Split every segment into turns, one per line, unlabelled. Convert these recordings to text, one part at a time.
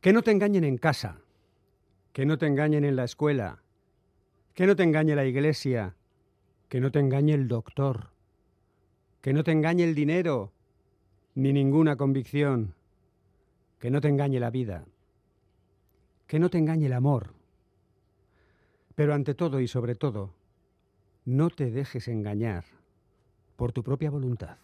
Que no te engañen en casa, que no te engañen en la escuela, que no te engañe la iglesia, que no te engañe el doctor, que no te engañe el dinero, ni ninguna convicción, que no te engañe la vida, que no te engañe el amor. Pero ante todo y sobre todo, no te dejes engañar por tu propia voluntad.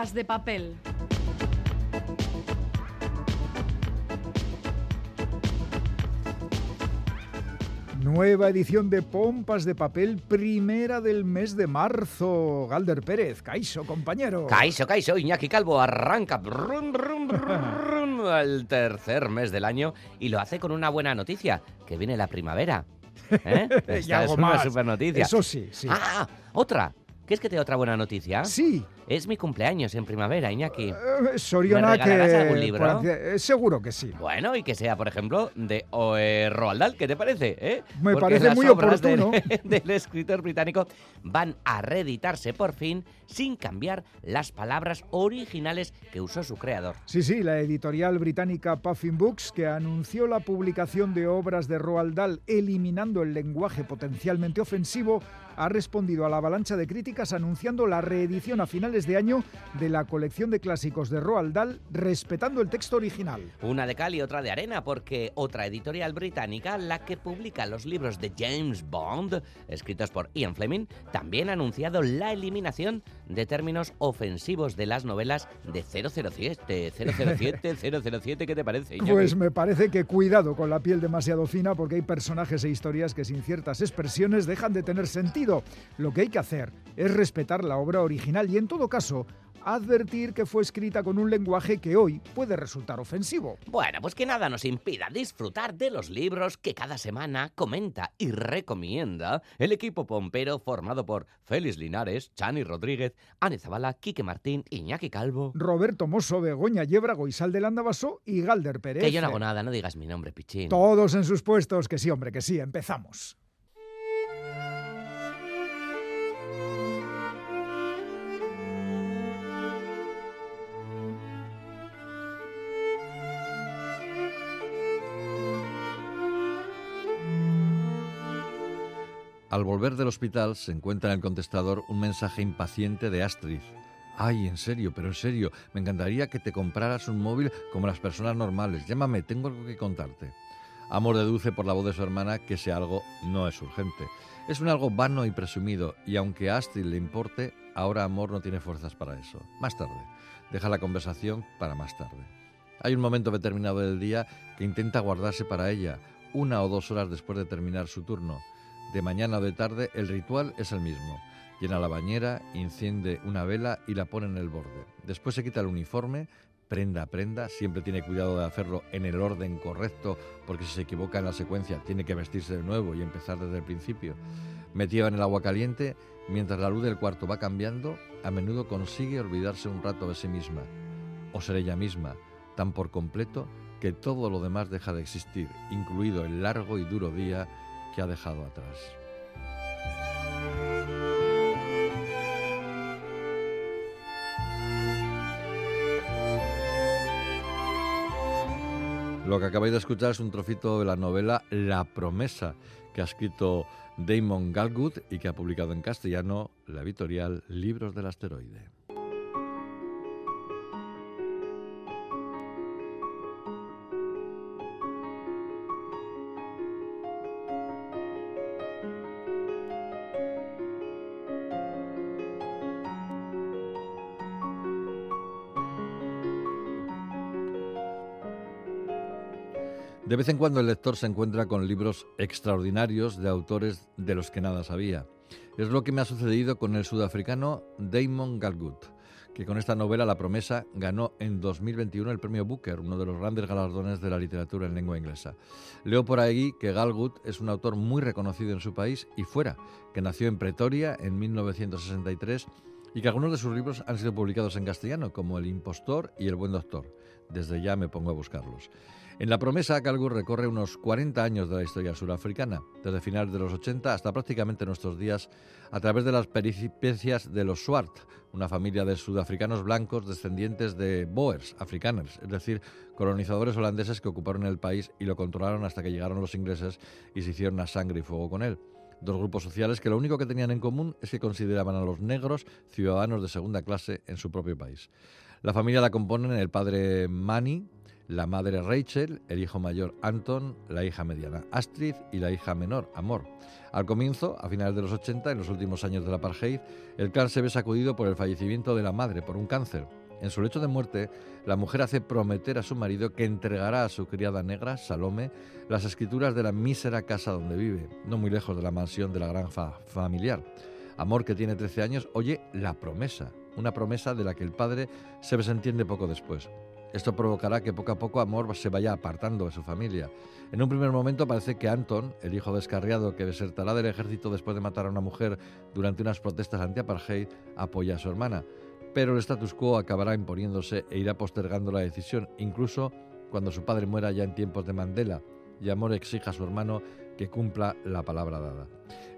Pompas de papel.
Nueva edición de Pompas de Papel, primera del mes de marzo. Galder Pérez, Caiso, compañero.
Caiso, Caiso, Iñaki Calvo arranca brum, brum, brum, al tercer mes del año y lo hace con una buena noticia, que viene la primavera. ¿Eh?
Y
Esta
algo
es una
más.
super noticia.
Eso sí, sí.
Ah, otra. ¿Quieres que te dé otra buena noticia?
Sí.
Es mi cumpleaños en primavera, Iñaki.
Eh, Soriona
¿Me regalarás
que...
algún libro?
eh, seguro que sí.
Bueno, y que sea, por ejemplo, de eh, Roald Dahl, ¿qué te parece? eh?
Me
Porque
parece
las
muy
obras del-
oportuno.
Del, escritor británico van a reeditarse por fin sin cambiar las palabras originales que usó su creador.
Sí, sí, la editorial británica Puffin Books, que anunció la publicación de obras de Roald Dahl eliminando el lenguaje potencialmente ofensivo, ha respondido a la avalancha de críticas anunciando la reedición a finales de año de la colección de clásicos de Roald Dahl, respetando el texto original.
Una de cal y otra de arena, porque otra editorial británica, la que publica los libros de James Bond, escritos por Ian Fleming, también ha anunciado la eliminación de términos ofensivos de las novelas de 007. 007, 007, ¿qué te parece? Iñaki?
Pues me parece que cuidado con la piel demasiado fina porque hay personajes e historias que sin ciertas expresiones dejan de tener sentido. Lo que hay que hacer es respetar la obra original y en todo caso advertir que fue escrita con un lenguaje que hoy puede resultar ofensivo.
Bueno, pues que nada nos impida disfrutar de los libros que cada semana comenta y recomienda el equipo pompero formado por Félix Linares, Chani Rodríguez, Ane Zabala, Quique Martín, Iñaki Calvo.
Roberto Mosso, Begoña Yebra, Goisal del Andabaso y Galder Pérez.
Que yo no hago nada, no digas mi nombre, pichín.
Todos en sus puestos, que sí, hombre, que sí, empezamos.
Al volver del hospital se encuentra en el contestador un mensaje impaciente de Astrid. Ay, en serio, pero en serio, me encantaría que te compraras un móvil como las personas normales. Llámame, tengo algo que contarte. Amor deduce por la voz de su hermana que ese algo no es urgente. Es un algo vano y presumido, y aunque a Astrid le importe, ahora Amor no tiene fuerzas para eso. Más tarde. Deja la conversación para más tarde. Hay un momento determinado del día que intenta guardarse para ella, una o dos horas después de terminar su turno. De mañana o de tarde el ritual es el mismo. Llena la bañera, enciende una vela y la pone en el borde. Después se quita el uniforme, prenda a prenda, siempre tiene cuidado de hacerlo en el orden correcto, porque si se equivoca en la secuencia tiene que vestirse de nuevo y empezar desde el principio. Metida en el agua caliente, mientras la luz del cuarto va cambiando, a menudo consigue olvidarse un rato de sí misma, o ser ella misma, tan por completo que todo lo demás deja de existir, incluido el largo y duro día que ha dejado atrás. Lo que acabáis de escuchar es un trocito de la novela La promesa que ha escrito Damon Galgut y que ha publicado en castellano la editorial Libros del Asteroide. De vez en cuando el lector se encuentra con libros extraordinarios de autores de los que nada sabía. Es lo que me ha sucedido con el sudafricano Damon Galgut, que con esta novela La promesa ganó en 2021 el premio Booker, uno de los grandes galardones de la literatura en lengua inglesa. Leo por ahí que Galgut es un autor muy reconocido en su país y fuera, que nació en Pretoria en 1963 y que algunos de sus libros han sido publicados en castellano, como El impostor y El buen doctor. Desde ya me pongo a buscarlos. En la promesa, Calgur recorre unos 40 años de la historia surafricana, desde finales de los 80 hasta prácticamente nuestros días, a través de las peripecias de los Swart, una familia de sudafricanos blancos descendientes de Boers, afrikaners, es decir, colonizadores holandeses que ocuparon el país y lo controlaron hasta que llegaron los ingleses y se hicieron a sangre y fuego con él. Dos grupos sociales que lo único que tenían en común es que consideraban a los negros ciudadanos de segunda clase en su propio país. La familia la componen el padre Manny, la madre Rachel, el hijo mayor Anton, la hija mediana Astrid y la hija menor Amor. Al comienzo, a finales de los 80, en los últimos años del apartheid, el clan se ve sacudido por el fallecimiento de la madre por un cáncer. En su lecho de muerte, la mujer hace prometer a su marido que entregará a su criada negra, Salome, las escrituras de la mísera casa donde vive, no muy lejos de la mansión de la granja familiar. Amor, que tiene 13 años, oye la promesa, una promesa de la que el padre se desentiende poco después. Esto provocará que poco a poco Amor se vaya apartando de su familia. En un primer momento parece que Anton, el hijo descarriado que desertará del ejército después de matar a una mujer durante unas protestas anti-apartheid, apoya a su hermana. Pero el status quo acabará imponiéndose e irá postergando la decisión, incluso cuando su padre muera ya en tiempos de Mandela y Amor exija a su hermano que cumpla la palabra dada.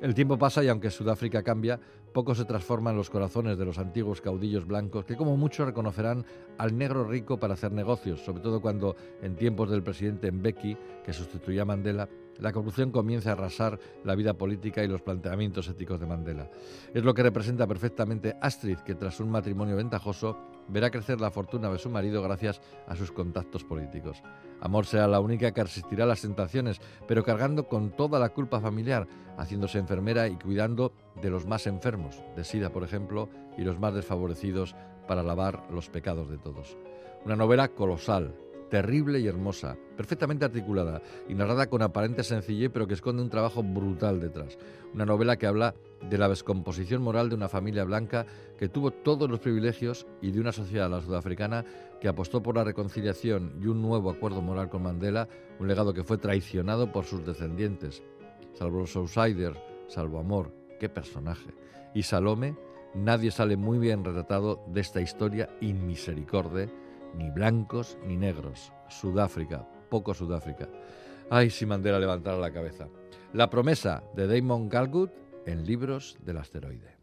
El tiempo pasa y aunque Sudáfrica cambia, poco se transforma en los corazones de los antiguos caudillos blancos que como mucho reconocerán al negro rico para hacer negocios, sobre todo cuando en tiempos del presidente Mbeki, que sustituía a Mandela, la corrupción comienza a arrasar la vida política y los planteamientos éticos de Mandela. Es lo que representa perfectamente Astrid, que tras un matrimonio ventajoso verá crecer la fortuna de su marido gracias a sus contactos políticos. Amor será la única que resistirá las tentaciones, pero cargando con toda la culpa familiar, haciéndose enfermera y cuidando de los más enfermos, de SIDA por ejemplo, y los más desfavorecidos para lavar los pecados de todos. Una novela colosal, terrible y hermosa, perfectamente articulada y narrada con aparente sencillez, pero que esconde un trabajo brutal detrás. Una novela que habla de la descomposición moral de una familia blanca que tuvo todos los privilegios y de una sociedad, la sudafricana, que apostó por la reconciliación y un nuevo acuerdo moral con Mandela, un legado que fue traicionado por sus descendientes. Salvo los outsiders, salvo amor, qué personaje. Y Salome, nadie sale muy bien retratado de esta historia inmisericorde ni blancos ni negros. Sudáfrica, poco Sudáfrica. Ay, si Mandela levantara la cabeza. La promesa de Damon Galgut en Libros del Asteroide.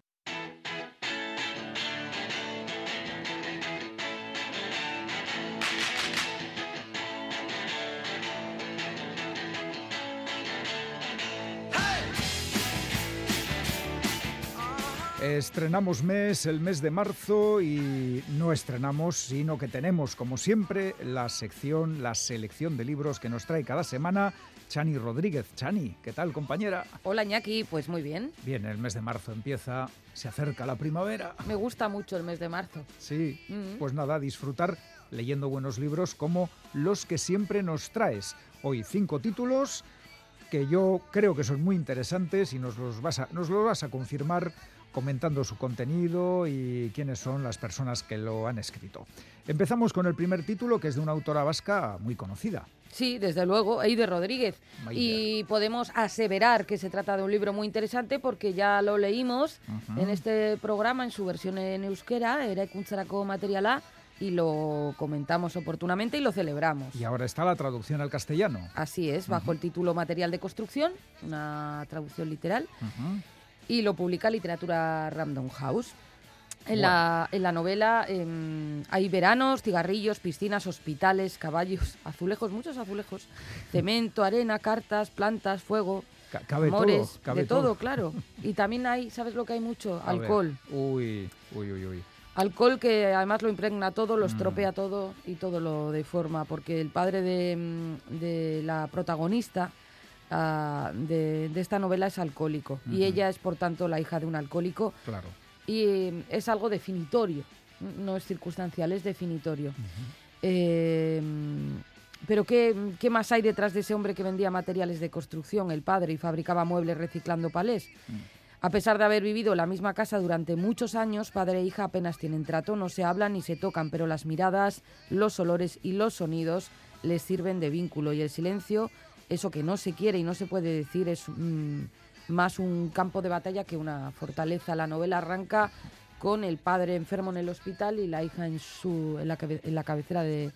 Estrenamos mes, el mes de marzo, y no estrenamos, sino que tenemos, como siempre, la sección, la selección de libros que nos trae cada semana Chani Rodríguez. Chani, ¿qué tal, compañera?
Hola, Ñaki, pues muy bien.
Bien, el mes de marzo empieza, se acerca la primavera.
Me gusta mucho el mes de marzo.
Sí, pues nada, disfrutar leyendo buenos libros como los que siempre nos traes. Hoy cinco títulos que yo creo que son muy interesantes y nos los vas a, nos los vas a confirmar comentando su contenido y quiénes son las personas que lo han escrito. Empezamos con el primer título, que es de una autora vasca muy conocida.
Sí, desde luego, Eider Rodríguez. Y podemos aseverar que se trata de un libro muy interesante porque ya lo leímos en este programa en su versión en euskera, era Kuntzarako Materiala, y lo comentamos oportunamente y lo celebramos.
Y ahora está la traducción al castellano.
Así es, bajo el título Material de Construcción, una traducción literal y lo publica Literatura Random House. En, la, en la novela em, hay veranos, cigarrillos, piscinas, hospitales, caballos, azulejos, muchos azulejos, cemento, arena, cartas, plantas, fuego, amores, de todo, claro. Y también hay, ¿sabes lo que hay mucho? alcohol.
Uy, uy, uy, uy.
Alcohol que además lo impregna todo, lo mm. estropea todo y todo lo deforma, porque el padre de, de la protagonista Ah, de, esta novela es alcohólico y ella es por tanto la hija de un alcohólico.
Claro.
Y mm, es algo definitorio, no es circunstancial, es definitorio. Eh, pero ¿qué, ¿qué, más hay detrás de ese hombre que vendía materiales de construcción, el padre, y fabricaba muebles reciclando palés? Mm. A pesar de haber vivido en la misma casa durante muchos años, padre e hija apenas tienen trato, no se hablan ni se tocan, pero las miradas, los olores y los sonidos les sirven de vínculo y el silencio eso que no se quiere y no se puede decir es mm, más un campo de batalla que una fortaleza. La novela arranca con el padre enfermo en el hospital y la hija en, su, en, la, cabecera de,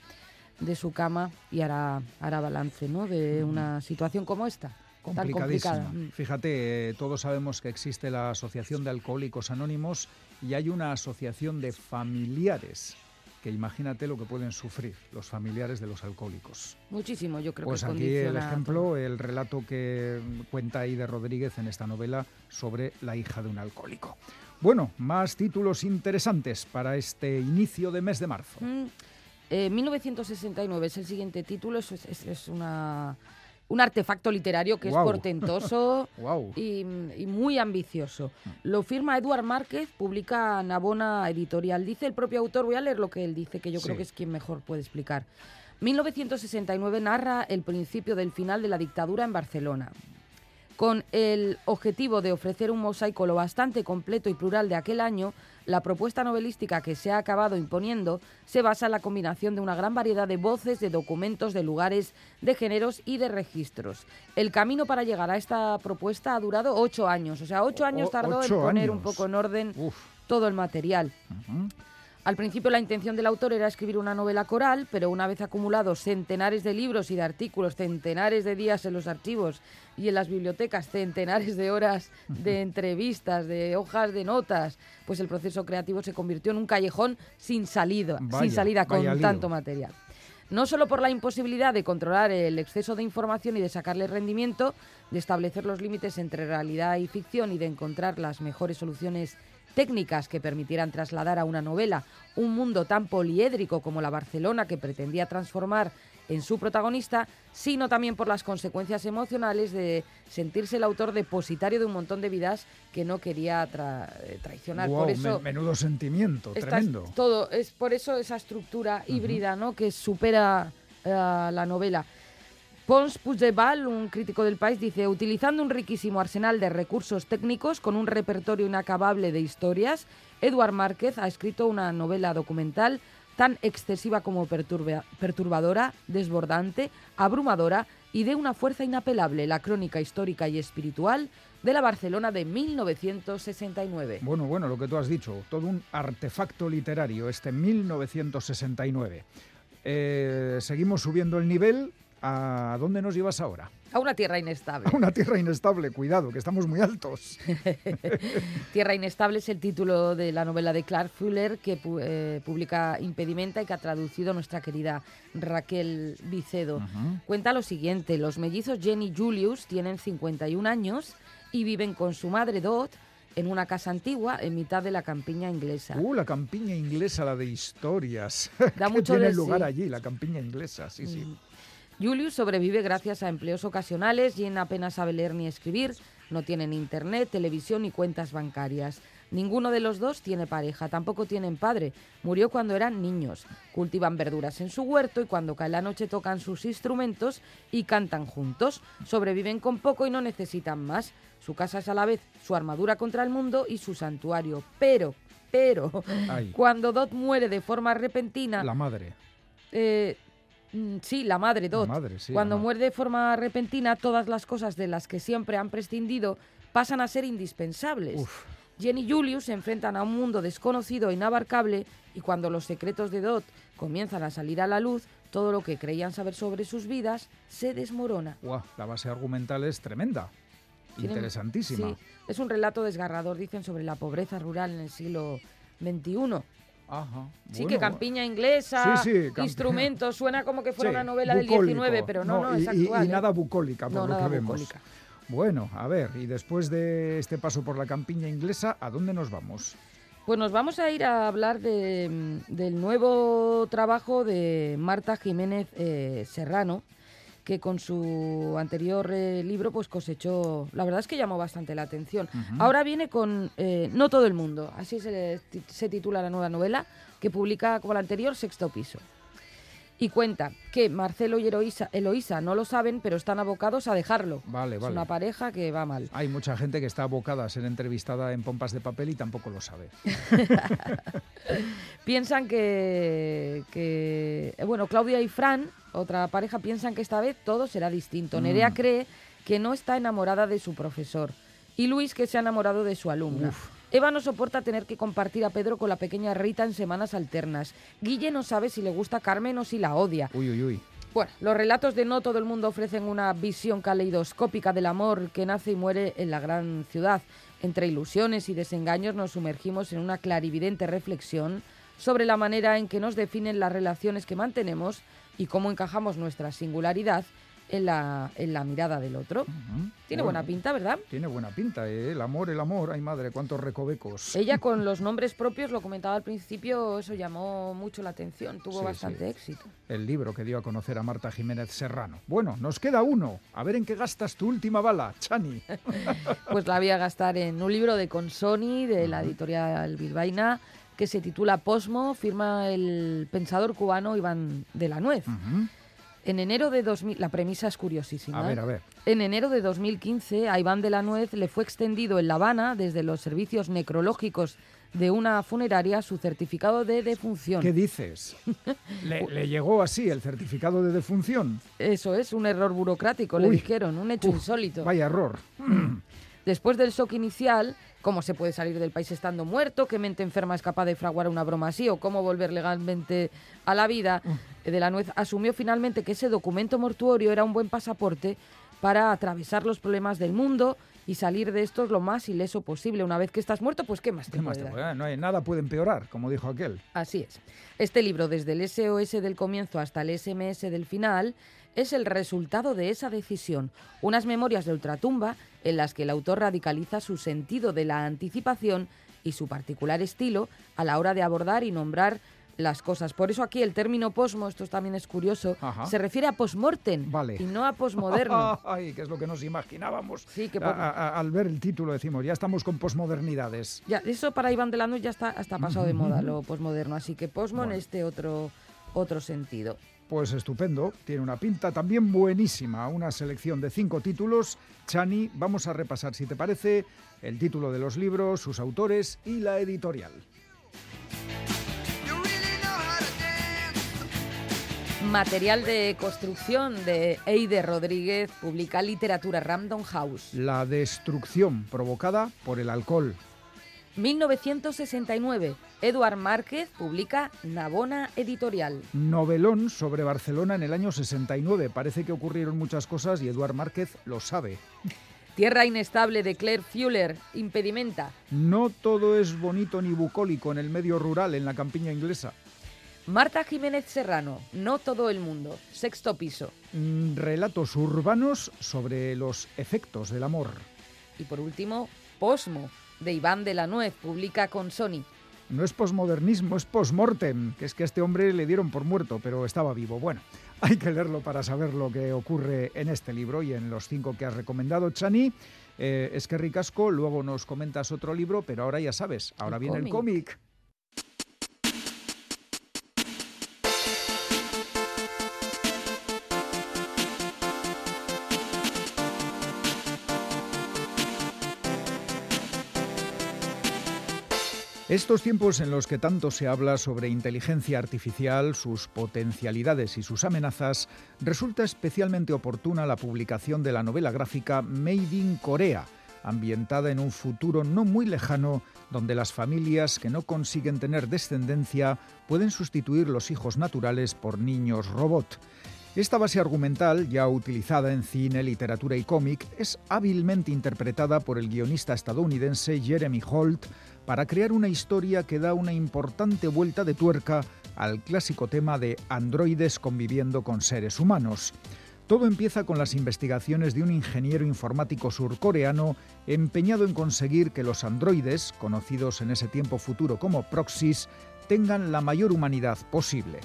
de su cama y hará, hará balance ¿no? de una situación como esta.
Complicadísima.
Mm.
Fíjate, eh, todos sabemos que existe la Asociación de Alcohólicos Anónimos y hay una asociación de familiares que imagínate lo que pueden sufrir los familiares de los alcohólicos.
Muchísimo, yo creo
Pues
que
aquí el ejemplo, el relato que cuenta Aide Rodríguez en esta novela sobre la hija de un alcohólico. Bueno, más títulos interesantes para este inicio de mes de marzo.
Mm, eh, 1969 es el siguiente título, es, es- es una, un artefacto literario que es portentoso y, y muy ambicioso. Lo firma Eduard Márquez, publica Navona Editorial. Dice el propio autor, voy a leer lo que él dice, que yo creo que es quien mejor puede explicar. 1969 narra el principio del final de la dictadura en Barcelona con el objetivo de ofrecer un mosaico lo bastante completo y plural de aquel año, la propuesta novelística que se ha acabado imponiendo se basa en la combinación de una gran variedad de voces, de documentos, de lugares, de géneros y de registros. El camino para llegar a esta propuesta ha durado ocho años, o sea, ocho años tardó en poner un poco en orden
Uf.
todo el material. Al principio la intención del autor era escribir una novela coral, pero una vez acumulados centenares de libros y de artículos, centenares de días en los archivos y en las bibliotecas, centenares de horas de entrevistas, de hojas de notas, pues el proceso creativo se convirtió en un callejón sin salida,
Vaya,
sin salida con
lío.
tanto material. No solo por la imposibilidad de controlar el exceso de información y de sacarle rendimiento, de establecer los límites entre realidad y ficción y de encontrar las mejores soluciones técnicas que permitieran trasladar a una novela un mundo tan poliédrico como la Barcelona que pretendía transformar en su protagonista, sino también por las consecuencias emocionales de sentirse el autor depositario de un montón de vidas que no quería tra- eh, traicionar. Por eso
me- menudo sentimiento, tremendo.
todo, es por eso esa estructura híbrida ¿no? que supera eh, la novela. Pons Puigdevall, un crítico del país, dice, utilizando un riquísimo arsenal de recursos técnicos con un repertorio inacabable de historias, Eduard Márquez ha escrito una novela documental tan excesiva como perturba- perturbadora, desbordante, abrumadora y de una fuerza inapelable, la crónica histórica y espiritual de la Barcelona de 1969.
Bueno, bueno, lo que tú has dicho, todo un artefacto literario, este 1969. Eh, seguimos subiendo el nivel. ¿A dónde nos llevas ahora?
A una tierra inestable.
A una tierra inestable, cuidado, que estamos muy altos.
Tierra Inestable es el título de la novela de Clark Fuller que eh, publica Impedimenta y que ha traducido nuestra querida Raquel Vicedo. Cuenta lo siguiente, los mellizos Jenny y Julius tienen 51 años y viven con su madre Dot en una casa antigua en mitad de la campiña inglesa.
Uh, la campiña inglesa, la de historias.
Da
que
mucho
tiene
de
lugar
sí.
allí, la campiña inglesa, sí, sí.
Julius sobrevive gracias a empleos ocasionales. Jen apenas sabe leer ni escribir. No tienen internet, televisión ni cuentas bancarias. Ninguno de los dos tiene pareja, tampoco tienen padre. Murió cuando eran niños. Cultivan verduras en su huerto y cuando cae la noche tocan sus instrumentos y cantan juntos. Sobreviven con poco y no necesitan más. Su casa es a la vez su armadura contra el mundo y su santuario. Pero, pero,
Ay.
cuando Dot muere de forma repentina,
La madre.
eh, sí, la madre Dot.
madre, sí,
Cuando muere de forma repentina, todas las cosas de las que siempre han prescindido pasan a ser indispensables.
Uf.
Jen y Julius se enfrentan a un mundo desconocido e inabarcable y cuando los secretos de Dot comienzan a salir a la luz, todo lo que creían saber sobre sus vidas se desmorona.
La base argumental es tremenda. Interesantísima.
Sí, es un relato desgarrador, dicen, sobre la pobreza rural en el siglo XXI.
Ajá.
Sí,
bueno,
que campiña inglesa,
Sí, sí, campi-
instrumentos, suena como que fuera
sí,
una novela del
bucólico.
19, pero no, no, es
y-
actual.
y
¿eh?
nada bucólica, por
No,
lo
nada
que vemos. Bueno, a ver, y después de este paso por la campiña inglesa, ¿a dónde nos vamos?
Pues nos vamos a ir a hablar de, del nuevo trabajo de Marta Jiménez eh, Serrano, que con su anterior eh, libro pues cosechó, la verdad es que llamó bastante la atención. Ahora viene con eh, No todo el mundo, así se, se titula la nueva novela, que publica como la anterior Sexto Piso. Y cuenta que Marcelo y Eloísa, Eloísa no lo saben, pero están abocados a dejarlo.
Vale,
Es
vale.
una pareja que va mal.
Hay mucha gente que está abocada a ser entrevistada en pompas de papel y tampoco lo sabe.
Piensan que, que- eh, bueno, Claudia y Fran, otra pareja, piensan que esta vez todo será distinto. Nerea
Mm.
cree que no está enamorada de su profesor y Luis que se ha enamorado de su alumna.
Uf.
Eva no soporta tener que compartir a Pedro con la pequeña Rita en semanas alternas. Guille no sabe si le gusta Carmen o si la odia.
Uy, uy, uy.
Bueno, los relatos de No todo el mundo ofrecen una visión caleidoscópica del amor que nace y muere en la gran ciudad. Entre ilusiones y desengaños nos sumergimos en una clarividente reflexión sobre la manera en que nos definen las relaciones que mantenemos y cómo encajamos nuestra singularidad en la, en la mirada del otro. Tiene
Bueno,
buena pinta, ¿verdad?
Tiene buena pinta, ¿eh? El amor, el amor. Ay, madre, cuántos recovecos.
Ella con los nombres propios, lo comentaba al principio, eso llamó mucho la atención, tuvo
Sí,
bastante
sí.
éxito.
El libro que dio a conocer a Marta Jiménez Serrano. Bueno, nos queda uno. A ver en qué gastas tu última bala, Chani.
Pues la voy a gastar en un libro de Consoni, de la editorial Bilbaína, que se titula Posmo, firma el pensador cubano Iván de la Nuez.
Ujú.
En enero de 2000, la premisa es curiosísima.
A
¿eh?
ver, a ver.
En enero de 2015, a Iván de la Nuez le fue extendido en La Habana, desde los servicios necrológicos de una funeraria, su certificado de defunción.
¿Qué dices? ¿Le, le llegó así el certificado de defunción?
Eso es, un error burocrático, le
Uy.
dijeron, un hecho
Uf,
insólito.
Vaya error.
Después del shock inicial, cómo se puede salir del país estando muerto, qué mente enferma es capaz de fraguar una broma así o cómo volver legalmente a la vida, eh, de la Nuez asumió finalmente que ese documento mortuorio era un buen pasaporte para atravesar los problemas del mundo y salir de estos lo más ileso posible. Una vez que estás muerto, pues ¿qué más te
¿Qué más
puede
te
dar?
puede dar? No hay, nada puede empeorar, como dijo aquel.
Así es. Este libro, desde el SOS del comienzo hasta el SMS del final, es el resultado de esa decisión. Unas memorias de ultratumba en las que el autor radicaliza su sentido de la anticipación y su particular estilo a la hora de abordar y nombrar las cosas. Por eso aquí el término posmo, esto también es curioso,
Ajá.
se refiere a postmortem
Vale.
y no a posmoderno.
Ay, que es lo que nos imaginábamos.
Sí, que
A- a- al ver el título decimos, ya estamos con posmodernidades.
Ya, eso para Iván de la Nuez ya está, está pasado de moda, lo posmoderno. Así que posmo
Bueno.
en este otro, otro sentido.
Pues estupendo, tiene una pinta también buenísima, una selección de cinco títulos. Chani, vamos a repasar, si te parece, el título de los libros, sus autores y la editorial.
Material de construcción de Eide Rodríguez publica Literatura Random House.
La destrucción provocada por el alcohol.
1969. Eduard Márquez publica Navona Editorial.
Novelón sobre Barcelona en el año 69. Parece que ocurrieron muchas cosas y Eduard Márquez lo sabe.
Tierra inestable de Claire Fuller. Impedimenta.
No todo es bonito ni bucólico en el medio rural, en la campiña inglesa.
Marta Jiménez Serrano. No todo el mundo. Sexto piso.
Mm, Relatos urbanos sobre los efectos del amor.
Y por último, Posmo de Iván de la Nuez publica con Sony.
No es posmodernismo, es postmortem, que es que a este hombre le dieron por muerto, pero estaba vivo. Bueno, hay que leerlo para saber lo que ocurre en este libro y en los cinco que has recomendado, Chani. Eh, es que ricasco, luego nos comentas otro libro, pero ahora ya sabes, ahora
El
viene el
cómic.
Estos tiempos en los que tanto se habla sobre inteligencia artificial, sus potencialidades y sus amenazas, resulta especialmente oportuna la publicación de la novela gráfica Made in Corea, ambientada en un futuro no muy lejano donde las familias que no consiguen tener descendencia pueden sustituir los hijos naturales por niños robot. Esta base argumental, ya utilizada en cine, literatura y cómic, es hábilmente interpretada por el guionista estadounidense Jeremy Holt para crear una historia que da una importante vuelta de tuerca al clásico tema de androides conviviendo con seres humanos. Todo empieza con las investigaciones de un ingeniero informático surcoreano empeñado en conseguir que los androides, conocidos en ese tiempo futuro como proxies, tengan la mayor humanidad posible.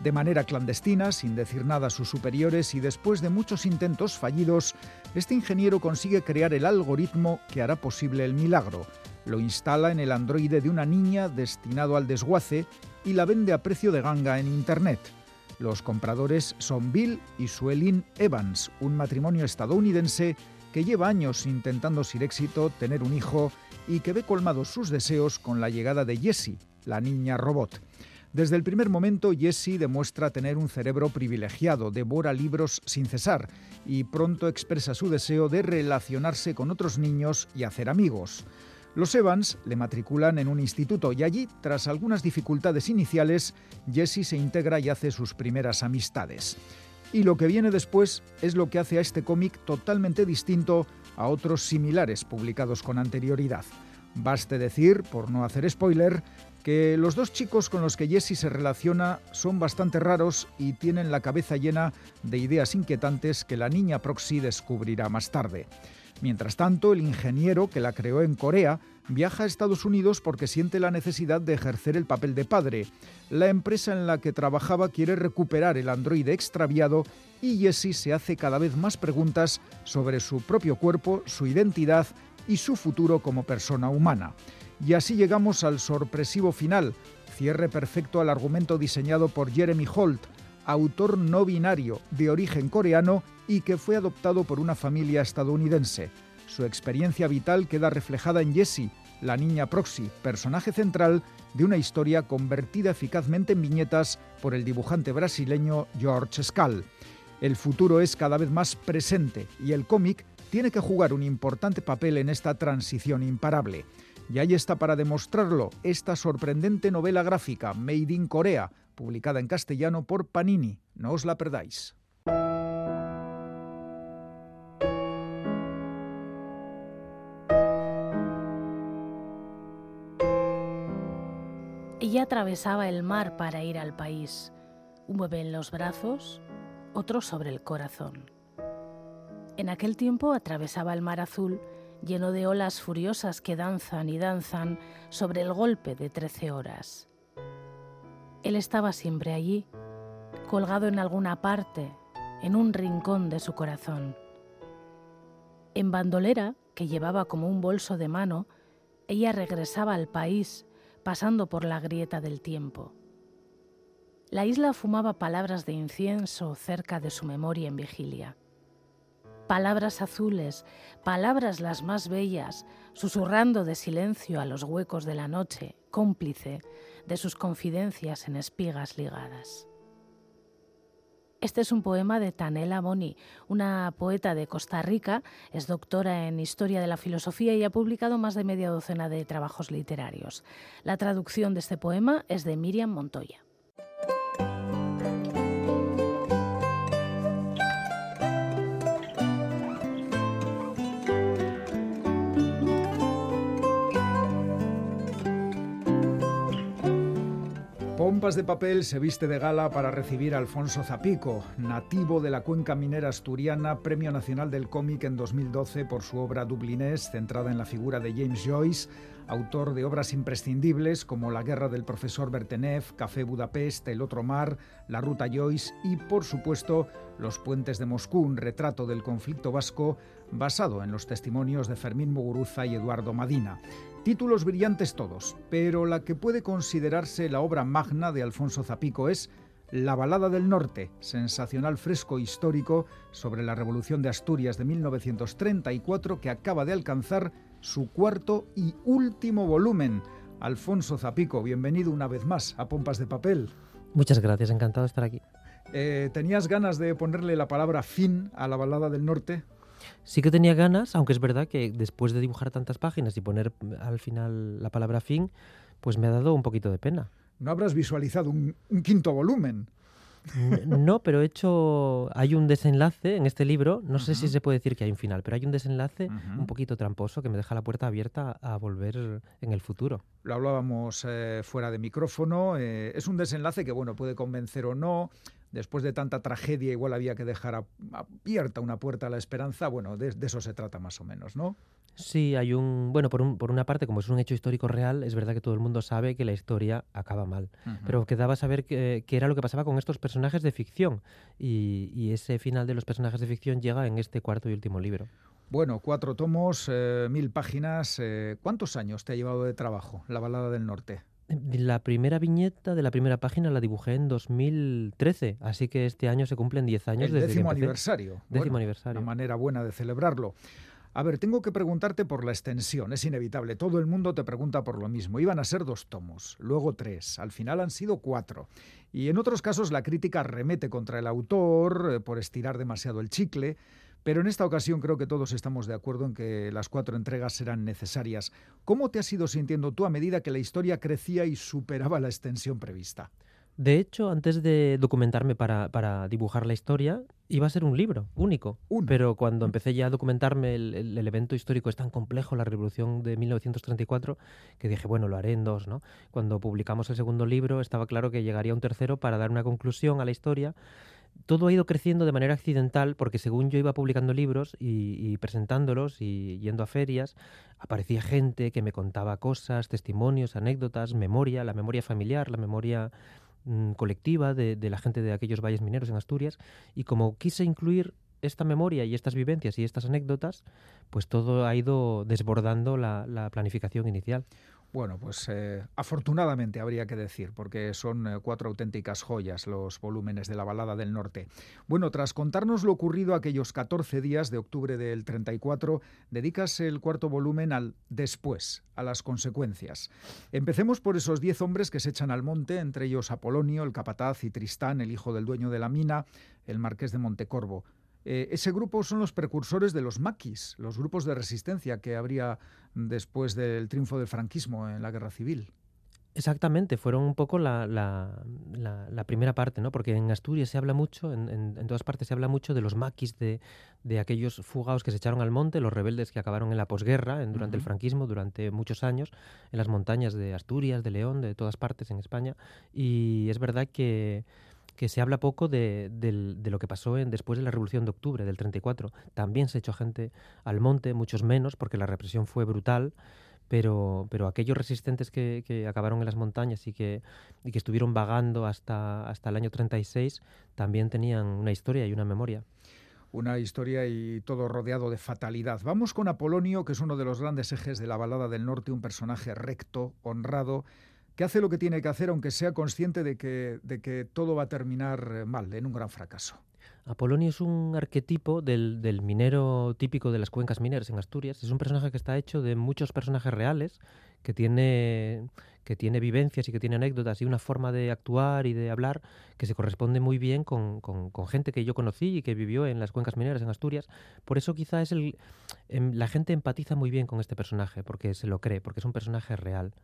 De manera clandestina, sin decir nada a sus superiores y después de muchos intentos fallidos, este ingeniero consigue crear el algoritmo que hará posible el milagro. Lo instala en el androide de una niña destinado al desguace y la vende a precio de ganga en Internet. Los compradores son Bill y Suelin Evans, un matrimonio estadounidense que lleva años intentando sin éxito tener un hijo y que ve colmados sus deseos con la llegada de Jessie, la niña robot. Desde el primer momento, Jessie demuestra tener un cerebro privilegiado, devora libros sin cesar y pronto expresa su deseo de relacionarse con otros niños y hacer amigos. Los Evans le matriculan en un instituto y allí, tras algunas dificultades iniciales, Jesse se integra y hace sus primeras amistades. Y lo que viene después es lo que hace a este cómic totalmente distinto a otros similares publicados con anterioridad. Baste decir, por no hacer spoiler, que los dos chicos con los que Jesse se relaciona son bastante raros y tienen la cabeza llena de ideas inquietantes que la niña Proxy descubrirá más tarde. Mientras tanto, el ingeniero que la creó en Corea viaja a Estados Unidos porque siente la necesidad de ejercer el papel de padre. La empresa en la que trabajaba quiere recuperar el androide extraviado y Jesse se hace cada vez más preguntas sobre su propio cuerpo, su identidad y su futuro como persona humana. Y así llegamos al sorpresivo final, cierre perfecto al argumento diseñado por Jeremy Holt, autor no binario de origen coreano y que fue adoptado por una familia estadounidense. Su experiencia vital queda reflejada en Jessie, la niña Proxy, personaje central de una historia convertida eficazmente en viñetas por el dibujante brasileño George Scal. El futuro es cada vez más presente y el cómic tiene que jugar un importante papel en esta transición imparable. Y ahí está para demostrarlo esta sorprendente novela gráfica Made in Corea, publicada en castellano por Panini. No os la perdáis.
Atravesaba el mar para ir al país, un en los brazos, otro sobre el corazón. En aquel tiempo atravesaba el mar azul lleno de olas furiosas que danzan y danzan sobre el golpe de trece horas. Él estaba siempre allí, colgado en alguna parte, en un rincón de su corazón. En bandolera, que llevaba como un bolso de mano, ella regresaba al país, pasando por la grieta del tiempo. La isla fumaba palabras de incienso cerca de su memoria en vigilia palabras azules, palabras las más bellas, susurrando de silencio a los huecos de la noche, cómplice de sus confidencias en espigas ligadas. Este es un poema de Tanela Boni, una poeta de Costa Rica, es doctora en Historia de la Filosofía y ha publicado más de media docena de trabajos literarios. La traducción de este poema es de Miriam Montoya.
Pompas de Papel se viste de gala para recibir a Alfonso Zapico, nativo de la cuenca minera asturiana, Premio Nacional del Cómic en 2012 por su obra Dublinés, centrada en la figura de James Joyce, autor de obras imprescindibles como La guerra del profesor Bertenev, Café Budapest, El otro mar, La ruta Joyce y, por supuesto, Los puentes de Moscú, un retrato del conflicto vasco basado en los testimonios de Fermín Muguruza y Eduardo Madina. Títulos brillantes todos, pero la que puede considerarse la obra magna de Alfonso Zapico es La Balada del Norte, sensacional fresco histórico sobre la Revolución de Asturias de 1934 que acaba de alcanzar su cuarto y último volumen. Alfonso Zapico, bienvenido una vez más a Pompas de Papel.
Muchas gracias, encantado de estar aquí.
Eh, ¿Tenías ganas de ponerle la palabra fin a la Balada del Norte?
Sí que tenía ganas, aunque es verdad que después de dibujar tantas páginas y poner al final la palabra fin, pues me ha dado un poquito de pena.
No habrás visualizado un, quinto volumen.
No, pero he hecho. Hay un desenlace en este libro. No sé si se puede decir que hay un final, pero hay un desenlace un poquito tramposo que me deja la puerta abierta a volver en el futuro.
Lo hablábamos eh, fuera de micrófono. Eh, es un desenlace que, bueno, puede convencer o no después de tanta tragedia igual había que dejar abierta una puerta a la esperanza, bueno, de, eso se trata más o menos, ¿no?
Sí, hay un, bueno, por, un, por una parte, como es un hecho histórico real, es verdad que todo el mundo sabe que la historia acaba mal, pero quedaba saber qué era lo que pasaba con estos personajes de ficción y, ese final de los personajes de ficción llega en este cuarto y último libro.
Bueno, cuatro tomos, eh, mil páginas. Eh, ¿Cuántos años te ha llevado de trabajo la balada del norte?
La primera viñeta de la primera página la dibujé en 2013, así que este año se cumplen 10 años
El
desde
décimo aniversario.
Décimo aniversario.
Una manera buena de celebrarlo. A ver, tengo que preguntarte por la extensión, es inevitable. Todo el mundo te pregunta por lo mismo. Iban a ser dos tomos, luego tres, al final han sido cuatro. Y en otros casos la crítica remete contra el autor eh, por estirar demasiado el chicle. Pero en esta ocasión creo que todos estamos de acuerdo en que las cuatro entregas serán necesarias. ¿Cómo te has ido sintiendo tú a medida que la historia crecía y superaba la extensión prevista?
De hecho, antes de documentarme para, para, dibujar la historia, iba a ser un libro único. Pero cuando empecé ya a documentarme, el, el, evento histórico es tan complejo, la revolución de 1934, que dije, bueno, lo haré en dos. ¿no? Cuando publicamos el segundo libro, estaba claro que llegaría un tercero para dar una conclusión a la historia todo ha ido creciendo de manera accidental porque según yo iba publicando libros y, presentándolos y yendo a ferias, aparecía gente que me contaba cosas, testimonios, anécdotas, memoria, la memoria familiar, la memoria mm, colectiva de, la gente de aquellos valles mineros en Asturias. Y como quise incluir esta memoria y estas vivencias y estas anécdotas, pues todo ha ido desbordando la planificación inicial.
Bueno, pues eh, afortunadamente habría que decir, porque son eh, cuatro auténticas joyas los volúmenes de la Balada del Norte. Bueno, tras contarnos lo ocurrido aquellos 14 días de octubre del 34, dedicas el cuarto volumen al después, a las consecuencias. Empecemos por esos diez hombres que se echan al monte, entre ellos Apolonio, el capataz, y Tristán, el hijo del dueño de la mina, el marqués de Montecorvo. Eh, ese grupo son los precursores de los maquis, los grupos de resistencia que habría después del triunfo del franquismo en la guerra civil.
Exactamente, fueron un poco la, primera parte, ¿no? Porque en Asturias se habla mucho, en, todas partes se habla mucho de los maquis, de, aquellos fugados que se echaron al monte, los rebeldes que acabaron en la posguerra, durante el franquismo, durante muchos años, en las montañas de Asturias, de León, de todas partes en España. Y es verdad que que se habla poco de, lo que pasó en, después de la Revolución de Octubre del 34. También se echó gente al monte, muchos menos, porque la represión fue brutal, pero, pero aquellos resistentes que, acabaron en las montañas y que, y que estuvieron vagando hasta, hasta el año 36 también tenían una historia y una memoria
una historia y todo rodeado de fatalidad. Vamos con Apolonio, que es uno de los grandes ejes de la balada del norte, un personaje recto, honrado, que hace lo que tiene que hacer aunque sea consciente de que, de que todo va a terminar eh, mal, en un gran fracaso.
Apolonio es un arquetipo del, del, minero típico de las cuencas mineras en Asturias. Es un personaje que está hecho de muchos personajes reales, que tiene, que tiene vivencias y que tiene anécdotas y una forma de actuar y de hablar que se corresponde muy bien con, con, gente que yo conocí y que vivió en las cuencas mineras en Asturias. Por eso quizá es el, em, la gente empatiza muy bien con este personaje, porque se lo cree, porque es un personaje real.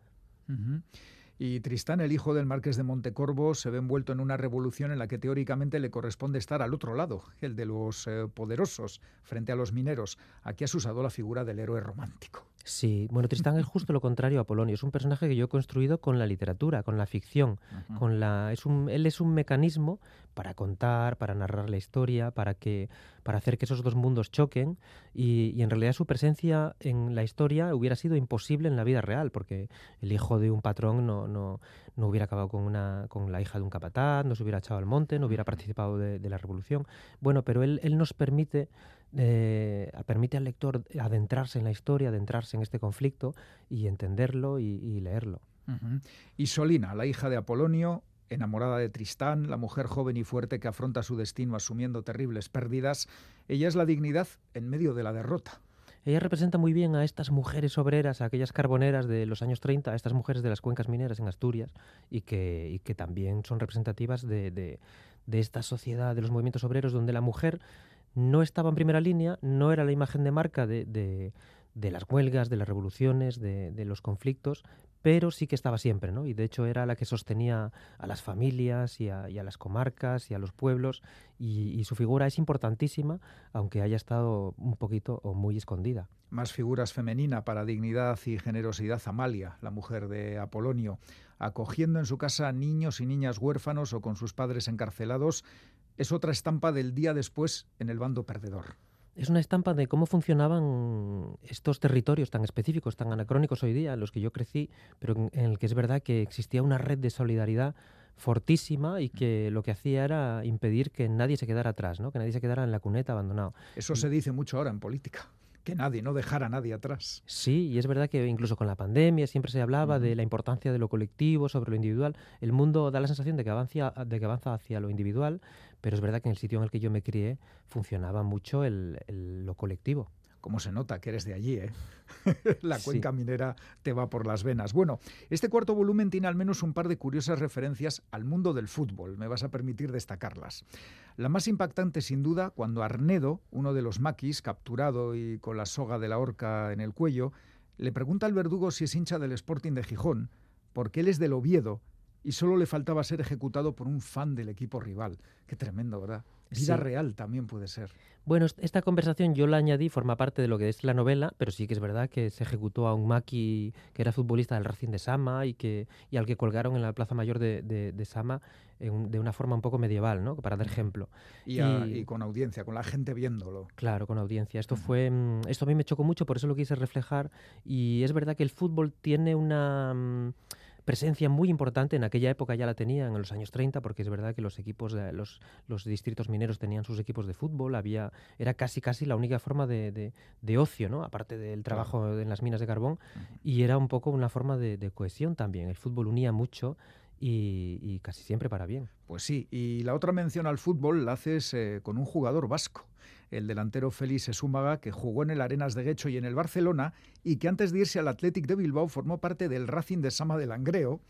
Y Tristán, el hijo del marqués de Montecorvo, se ve envuelto en una revolución en la que teóricamente le corresponde estar al otro lado, el de los eh, poderosos, frente a los mineros. Aquí has usado la figura del héroe romántico.
Sí, bueno, Tristán es justo lo contrario a Polonio. Es un personaje que yo he construido con la literatura, con la ficción. con la, es un, él es un mecanismo para contar, para narrar la historia, para, que, para hacer que esos dos mundos choquen. Y, en realidad su presencia en la historia hubiera sido imposible en la vida real, porque el hijo de un patrón no, no, no hubiera acabado con, una, con la hija de un capataz, no se hubiera echado al monte, no hubiera participado de, de la revolución. Bueno, pero él, él nos permite eh, permite al lector adentrarse en la historia, adentrarse en este conflicto y entenderlo y, leerlo.
Y Solina, la hija de Apolonio, enamorada de Tristán, la mujer joven y fuerte que afronta su destino asumiendo terribles pérdidas, ella es la dignidad en medio de la derrota.
Ella representa muy bien a estas mujeres obreras, a aquellas carboneras de los años 30, a estas mujeres de las cuencas mineras en Asturias y que, que también son representativas de, de, de, esta sociedad de los movimientos obreros donde la mujer no estaba en primera línea, no era la imagen de marca de, de, las huelgas, de las revoluciones, de, los conflictos, pero sí que estaba siempre, ¿no? Y de hecho era la que sostenía a las familias y a, las comarcas y a los pueblos, y, su figura es importantísima, aunque haya estado un poquito o muy escondida.
Más figuras femenina para dignidad y generosidad Amalia, la mujer de Apolonio, acogiendo en su casa niños y niñas huérfanos o con sus padres encarcelados, es otra estampa del día después en el bando perdedor.
Es una estampa de cómo funcionaban estos territorios tan específicos, tan anacrónicos hoy día, en los que yo crecí, pero en el que es verdad que existía una red de solidaridad fortísima y que lo que hacía era impedir que nadie se quedara atrás, ¿no? que nadie se quedara en la cuneta abandonado.
Eso se dice mucho ahora en política que nadie, no dejar a nadie atrás.
Sí, y es verdad que incluso con la pandemia siempre se hablaba de la importancia de lo colectivo sobre lo individual. El mundo da la sensación de que, avanza, de que avanza hacia lo individual, pero es verdad que en el sitio en el que yo me crié funcionaba mucho el, lo colectivo.
Como se nota que eres de allí, ¿eh? La cuenca minera te va por las venas. Bueno, este cuarto volumen tiene al menos un par de curiosas referencias al mundo del fútbol. Me vas a permitir destacarlas. La más impactante, sin duda, cuando Arnedo, uno de los maquis, capturado y con la soga de la horca en el cuello, le pregunta al verdugo si es hincha del Sporting de Gijón, porque él es del Oviedo y solo le faltaba ser ejecutado por un fan del equipo rival. Qué tremendo, ¿verdad? Vida real también puede ser.
Bueno, esta conversación yo la añadí, forma parte de lo que es la novela, pero sí que es verdad que se ejecutó a un maqui que era futbolista del Racing de Sama y, que, y al que colgaron en la Plaza Mayor de, de, Sama de una forma un poco medieval, ¿no? Para dar ejemplo.
Y, con audiencia, con la gente viéndolo.
Claro, con audiencia. Esto, fue, mm, esto a mí me chocó mucho, por eso lo quise reflejar. Y es verdad que el fútbol tiene una... Presencia muy importante, en aquella época ya la tenían, en los años 30, porque es verdad que los equipos, de, los, los distritos mineros tenían sus equipos de fútbol, había, era casi casi la única forma de, de, ocio, ¿no? aparte del trabajo en las minas de carbón, y era un poco una forma de, cohesión también. El fútbol unía mucho y, y, casi siempre para bien.
Pues sí, y la otra mención al fútbol la haces eh, con un jugador vasco el delantero Félix Esúmaga, que jugó en el Arenas de Guecho y en el Barcelona, y que antes de irse al Athletic de Bilbao formó parte del Racing de Sama de Langreo,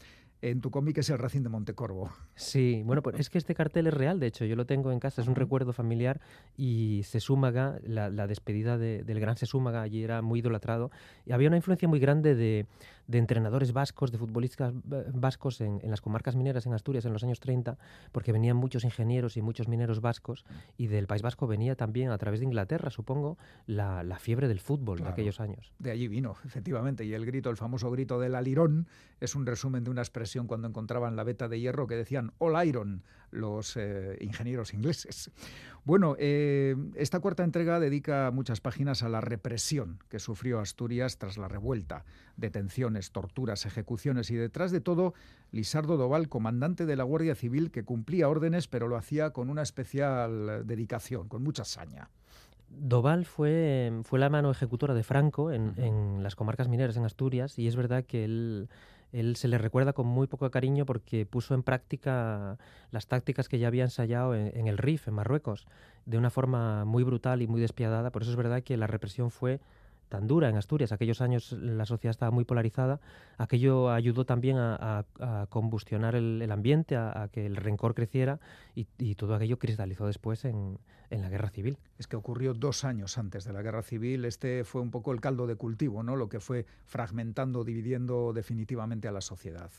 en tu cómic es el Racing de Montecorvo.
Sí, bueno, pues es que este cartel es real, de hecho, yo lo tengo en casa, es un recuerdo familiar. Y Sesúmaga, la, la despedida del gran Sesúmaga, allí era muy idolatrado. Y había una influencia muy grande de, de entrenadores vascos, de futbolistas vascos en, las comarcas mineras en Asturias en los años 30, porque venían muchos ingenieros y muchos mineros vascos, y del País Vasco venía también, a través de Inglaterra, supongo, la, fiebre del fútbol de aquellos años.
De allí vino, efectivamente, y el grito, el famoso grito del alirón, es un resumen de una expresión cuando encontraban la veta de hierro que decían All Iron, los eh, ingenieros ingleses. Bueno, eh, esta cuarta entrega dedica muchas páginas a la represión que sufrió Asturias tras la revuelta, detenciones, torturas, ejecuciones y detrás de todo Lisardo Doval, comandante de la Guardia Civil que cumplía órdenes pero lo hacía con una especial dedicación, con mucha saña.
Doval fue, fue la mano ejecutora de Franco en, en las comarcas mineras en Asturias y es verdad que él él se le recuerda con muy poco cariño porque puso en práctica las tácticas que ya había ensayado en, el RIF, en Marruecos, de una forma muy brutal y muy despiadada. Por eso es verdad que la represión fue tan dura en Asturias. Aquellos años la sociedad estaba muy polarizada. Aquello ayudó también a, combustionar el, ambiente, a, que el rencor creciera y, todo aquello cristalizó después en, la guerra civil.
Es que ocurrió dos años antes de la guerra civil. Este fue un poco el caldo de cultivo, ¿no? Lo que fue fragmentando, dividiendo definitivamente a la sociedad.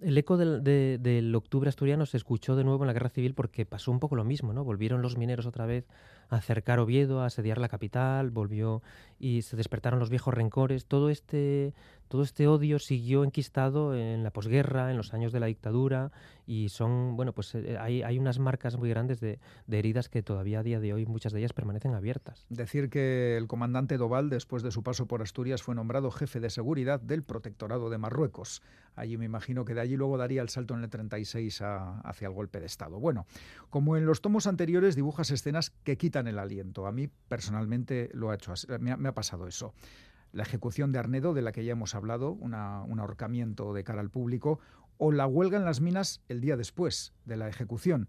El eco del, del, octubre asturiano se escuchó de nuevo en la guerra civil porque pasó un poco lo mismo, ¿no? Volvieron los mineros otra vez a acercar Oviedo, a asediar la capital, volvió y se despertaron los viejos rencores. Todo este todo este odio siguió enquistado en la posguerra, en los años de la dictadura, y son, bueno, pues eh, hay, hay unas marcas muy grandes de, heridas que todavía a día de hoy muchas de ellas permanecen abiertas.
Decir que el comandante Doval, después de su paso por Asturias, fue nombrado jefe de seguridad del Protectorado de Marruecos. Allí me imagino que de allí luego daría el salto en el 36 hacia el golpe de Estado. Bueno, como en los tomos anteriores, dibujas escenas que quitan el aliento. A mí personalmente lo ha hecho, me ha pasado eso la ejecución de Arnedo, de la que ya hemos hablado, un ahorcamiento de cara al público, o la huelga en las minas el día después de la ejecución.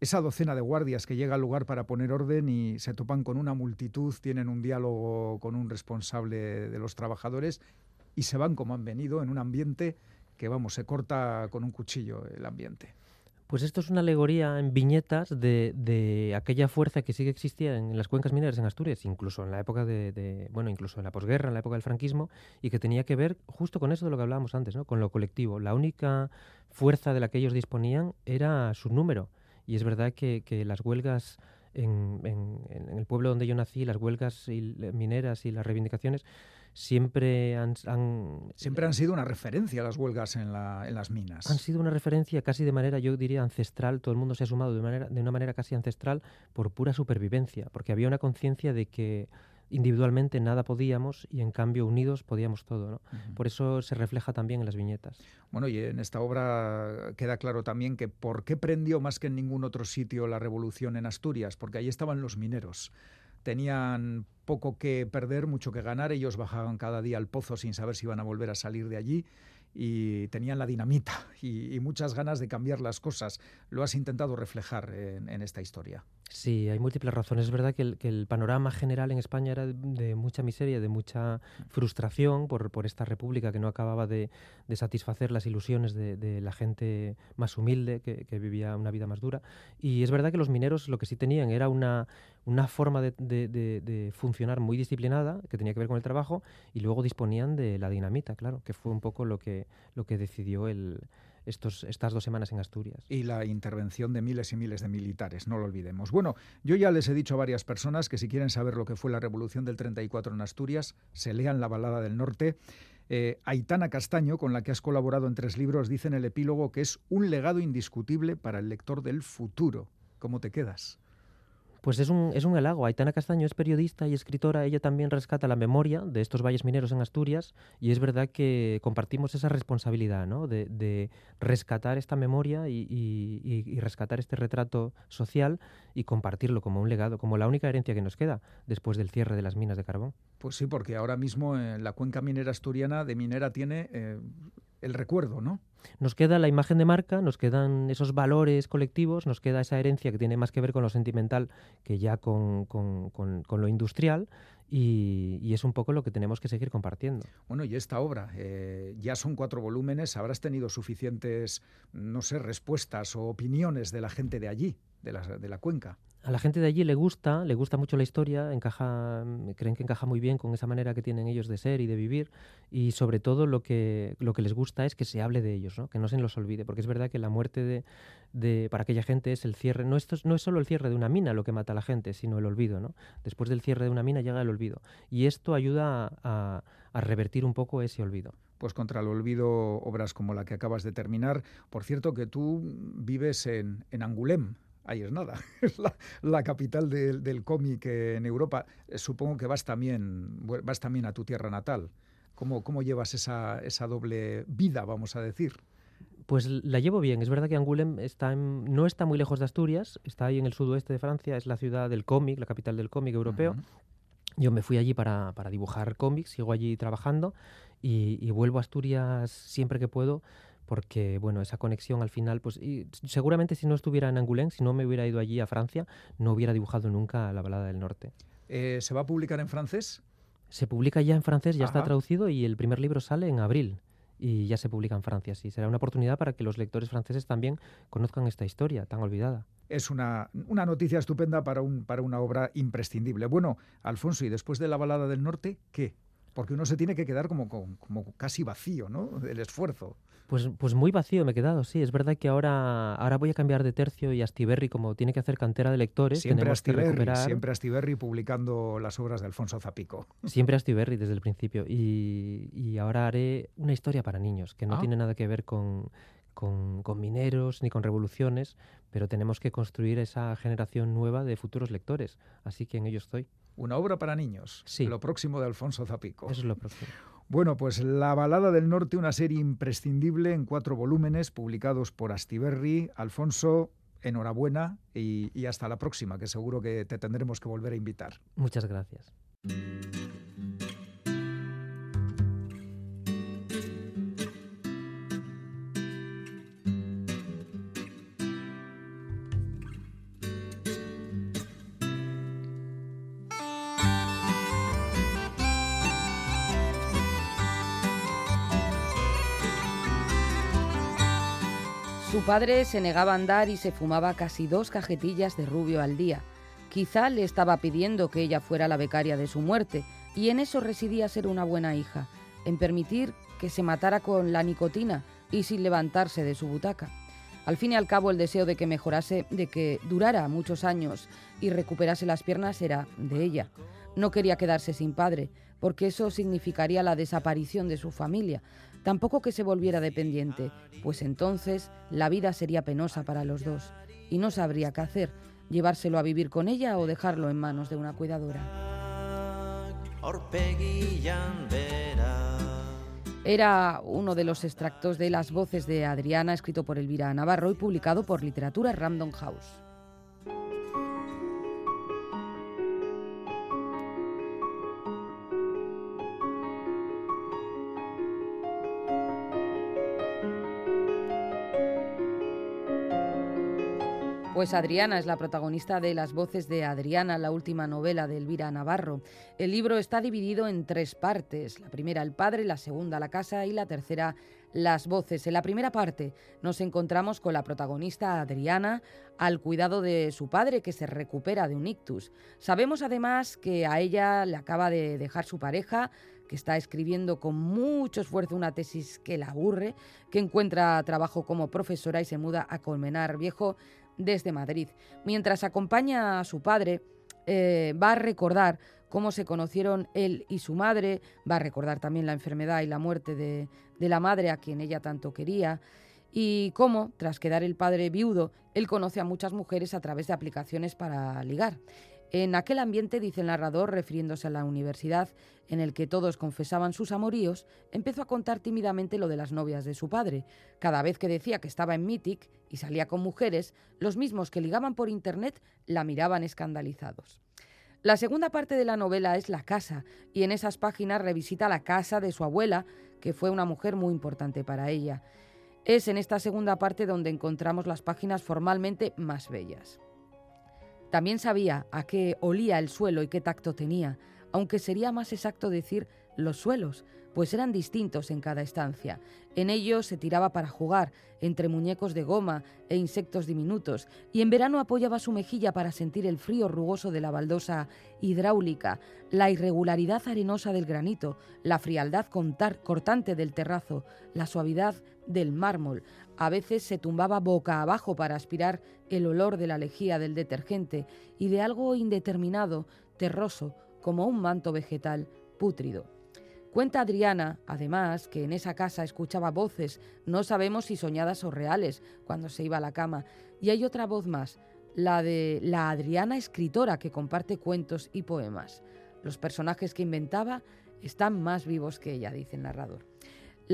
Esa docena de guardias que llega al lugar para poner orden y se topan con una multitud, tienen un diálogo con un responsable de los trabajadores y se van como han venido en un ambiente que, vamos, se corta con un cuchillo el ambiente.
Pues esto es una alegoría en viñetas de, aquella fuerza que sigue existía en las cuencas mineras en Asturias, incluso en la época de, bueno, incluso en la posguerra, en la época del franquismo, y que tenía que ver justo con eso de lo que hablábamos antes, ¿no? con lo colectivo. La única fuerza de la que ellos disponían era su número. Y es verdad que, las huelgas en, en, el pueblo donde yo nací, las huelgas mineras y las reivindicaciones, siempre han,
siempre han sido una referencia las huelgas en, las minas.
Han sido una referencia casi de manera, yo diría, ancestral. Todo el mundo se ha sumado de, manera, de una manera casi ancestral por pura supervivencia, porque había una conciencia de que individualmente nada podíamos y en cambio unidos podíamos todo. ¿no? Por eso se refleja también en las viñetas.
Bueno, y en esta obra queda claro también que por qué prendió más que en ningún otro sitio la revolución en Asturias, porque ahí estaban los mineros tenían poco que perder, mucho que ganar, ellos bajaban cada día al pozo sin saber si iban a volver a salir de allí y tenían la dinamita y, muchas ganas de cambiar las cosas. Lo has intentado reflejar en, esta historia.
Sí, hay múltiples razones. Es verdad que el, panorama general en España era de, mucha miseria, de mucha frustración por, esta república que no acababa de, satisfacer las ilusiones de, la gente más humilde que, vivía una vida más dura. Y es verdad que los mineros lo que sí tenían era una, forma de, funcionar muy disciplinada, que tenía que ver con el trabajo, y luego disponían de la dinamita, claro, que fue un poco lo que decidió el, estos, estas dos semanas en Asturias.
Y la intervención de miles y miles de militares, no lo olvidemos. Bueno, yo ya les he dicho a varias personas que si quieren saber lo que fue la revolución del 34 en Asturias, se lean la balada del norte. Eh, Aitana Castaño, con la que has colaborado en tres libros, dice en el epílogo que es un legado indiscutible para el lector del futuro. ¿Cómo te quedas?
Pues es un, es un halago. Aitana Castaño es periodista y escritora. Ella también rescata la memoria de estos valles mineros en Asturias y es verdad que compartimos esa responsabilidad ¿no? de, rescatar esta memoria y, rescatar este retrato social y compartirlo como un legado, como la única herencia que nos queda después del cierre de las minas de carbón.
Pues sí, porque ahora mismo en la cuenca minera asturiana de minera tiene eh, el recuerdo, ¿no?
Nos queda la imagen de marca, nos quedan esos valores colectivos, nos queda esa herencia que tiene más que ver con lo sentimental que ya con, lo industrial y, es un poco lo que tenemos que seguir compartiendo.
Bueno, y esta obra, eh, ya son cuatro volúmenes, habrás tenido suficientes, no sé, respuestas o opiniones de la gente de allí, de la, de la cuenca
a la gente de allí le gusta, le gusta mucho la historia, encaja, creen que encaja muy bien con esa manera que tienen ellos de ser y de vivir y sobre todo lo que, lo que les gusta es que se hable de ellos, ¿no? que no se los olvide, porque es verdad que la muerte de, de, para aquella gente es el cierre, no, esto, no es solo el cierre de una mina lo que mata a la gente, sino el olvido. ¿no? Después del cierre de una mina llega el olvido y esto ayuda a, a revertir un poco ese olvido
pues contra el olvido obras como la que acabas de terminar. Por cierto, que tú vives en, en Angulem, ahí es nada, es la, capital del cómic en Europa. Eh, supongo que vas también, vas también a tu tierra natal. ¿Cómo, cómo llevas esa, esa doble vida, vamos a decir?
Pues la llevo bien. Es verdad que Angoulême está no está muy lejos de Asturias, está ahí en el sudoeste de Francia, es la ciudad del cómic, la capital del cómic europeo. Yo me fui allí para, para dibujar cómics, sigo allí trabajando y, y, vuelvo a Asturias siempre que puedo porque bueno, esa conexión al final, pues y seguramente si no estuviera en Angoulême, si no me hubiera ido allí a Francia, no hubiera dibujado nunca la balada del norte.
Eh, ¿Se va a publicar en francés?
Se publica ya en francés, ya está traducido y el primer libro sale en abril y ya se publica en Francia. Sí, será una oportunidad para que los lectores franceses también conozcan esta historia tan olvidada.
Es una, una noticia estupenda para, un, para una obra imprescindible. Bueno, Alfonso, y después de la balada del norte, ¿qué? Porque uno se tiene que quedar como, como, como casi vacío, ¿no? Del esfuerzo.
Pues, pues muy vacío me he quedado, sí. Es verdad que ahora, ahora voy a cambiar de tercio y Astiberri, como tiene que hacer cantera de lectores,
siempre
tenemos
que
recuperar...
Siempre Astiberri publicando las obras de Alfonso Zapico.
Siempre Astiberri desde el principio. Y, y ahora haré una historia para niños, que no ah. tiene nada que ver con, con, con, mineros ni con revoluciones, pero tenemos que construir esa generación nueva de futuros lectores. Así que en ello estoy.
Una obra para niños.
Sí.
Lo próximo de Alfonso Zapico.
Eso es lo próximo.
Bueno, pues La Balada del Norte, una serie imprescindible en cuatro volúmenes publicados por Astiberri. Alfonso, enhorabuena y, y hasta la próxima, que seguro que te tendremos que volver a invitar.
Muchas gracias.
Padre se negaba a andar y se fumaba casi dos cajetillas de rubio al día. Quizá le estaba pidiendo que ella fuera la becaria de su muerte, y en eso residía ser una buena hija, en permitir que se matara con la nicotina y sin levantarse de su butaca. Al fin y al cabo, el deseo de que mejorase, de que durara muchos años y recuperase las piernas era de ella. No quería quedarse sin padre, porque eso significaría la desaparición de su familia, tampoco que se volviera dependiente, pues entonces la vida sería penosa para los dos y no sabría qué hacer, llevárselo a vivir con ella o dejarlo en manos de una cuidadora. Era uno de los extractos de Las voces de Adriana, escrito por Elvira Navarro y publicado por Literatura Random House. Pues Adriana es la protagonista de Las voces de Adriana, la última novela de Elvira Navarro. El libro está dividido en tres partes. La primera el padre, la segunda la casa y la tercera las voces. En la primera parte nos encontramos con la protagonista Adriana al cuidado de su padre que se recupera de un ictus. Sabemos además que a ella le acaba de dejar su pareja, que está escribiendo con mucho esfuerzo una tesis que la aburre, que encuentra trabajo como profesora y se muda a Colmenar Viejo desde Madrid. Mientras acompaña a su padre, eh, va a recordar cómo se conocieron él y su madre, va a recordar también la enfermedad y la muerte de, de la madre a quien ella tanto quería, y cómo, tras quedar el padre viudo, él conoce a muchas mujeres a través de aplicaciones para ligar. En aquel ambiente, dice el narrador, refiriéndose a la universidad, en el que todos confesaban sus amoríos, empezó a contar tímidamente lo de las novias de su padre. Cada vez que decía que estaba en Mythic y salía con mujeres, los mismos que ligaban por internet la miraban escandalizados. La segunda parte de la novela es la casa, y en esas páginas revisita la casa de su abuela, que fue una mujer muy importante para ella. Es en esta segunda parte donde encontramos las páginas formalmente más bellas. También sabía a qué olía el suelo y qué tacto tenía, aunque sería más exacto decir los suelos, pues eran distintos en cada estancia. En ellos se tiraba para jugar, entre muñecos de goma e insectos diminutos, y en verano apoyaba su mejilla para sentir el frío rugoso de la baldosa hidráulica, la irregularidad arenosa del granito, la frialdad cortante del terrazo, la suavidad del mármol. A veces se tumbaba boca abajo para aspirar el olor de la lejía del detergente y de algo indeterminado, terroso, como un manto vegetal pútrido. Cuenta Adriana, además, que en esa casa escuchaba voces, no sabemos si soñadas o reales, cuando se iba a la cama. Y hay otra voz más, la de la Adriana escritora que comparte cuentos y poemas. Los personajes que inventaba están más vivos que ella, dice el narrador.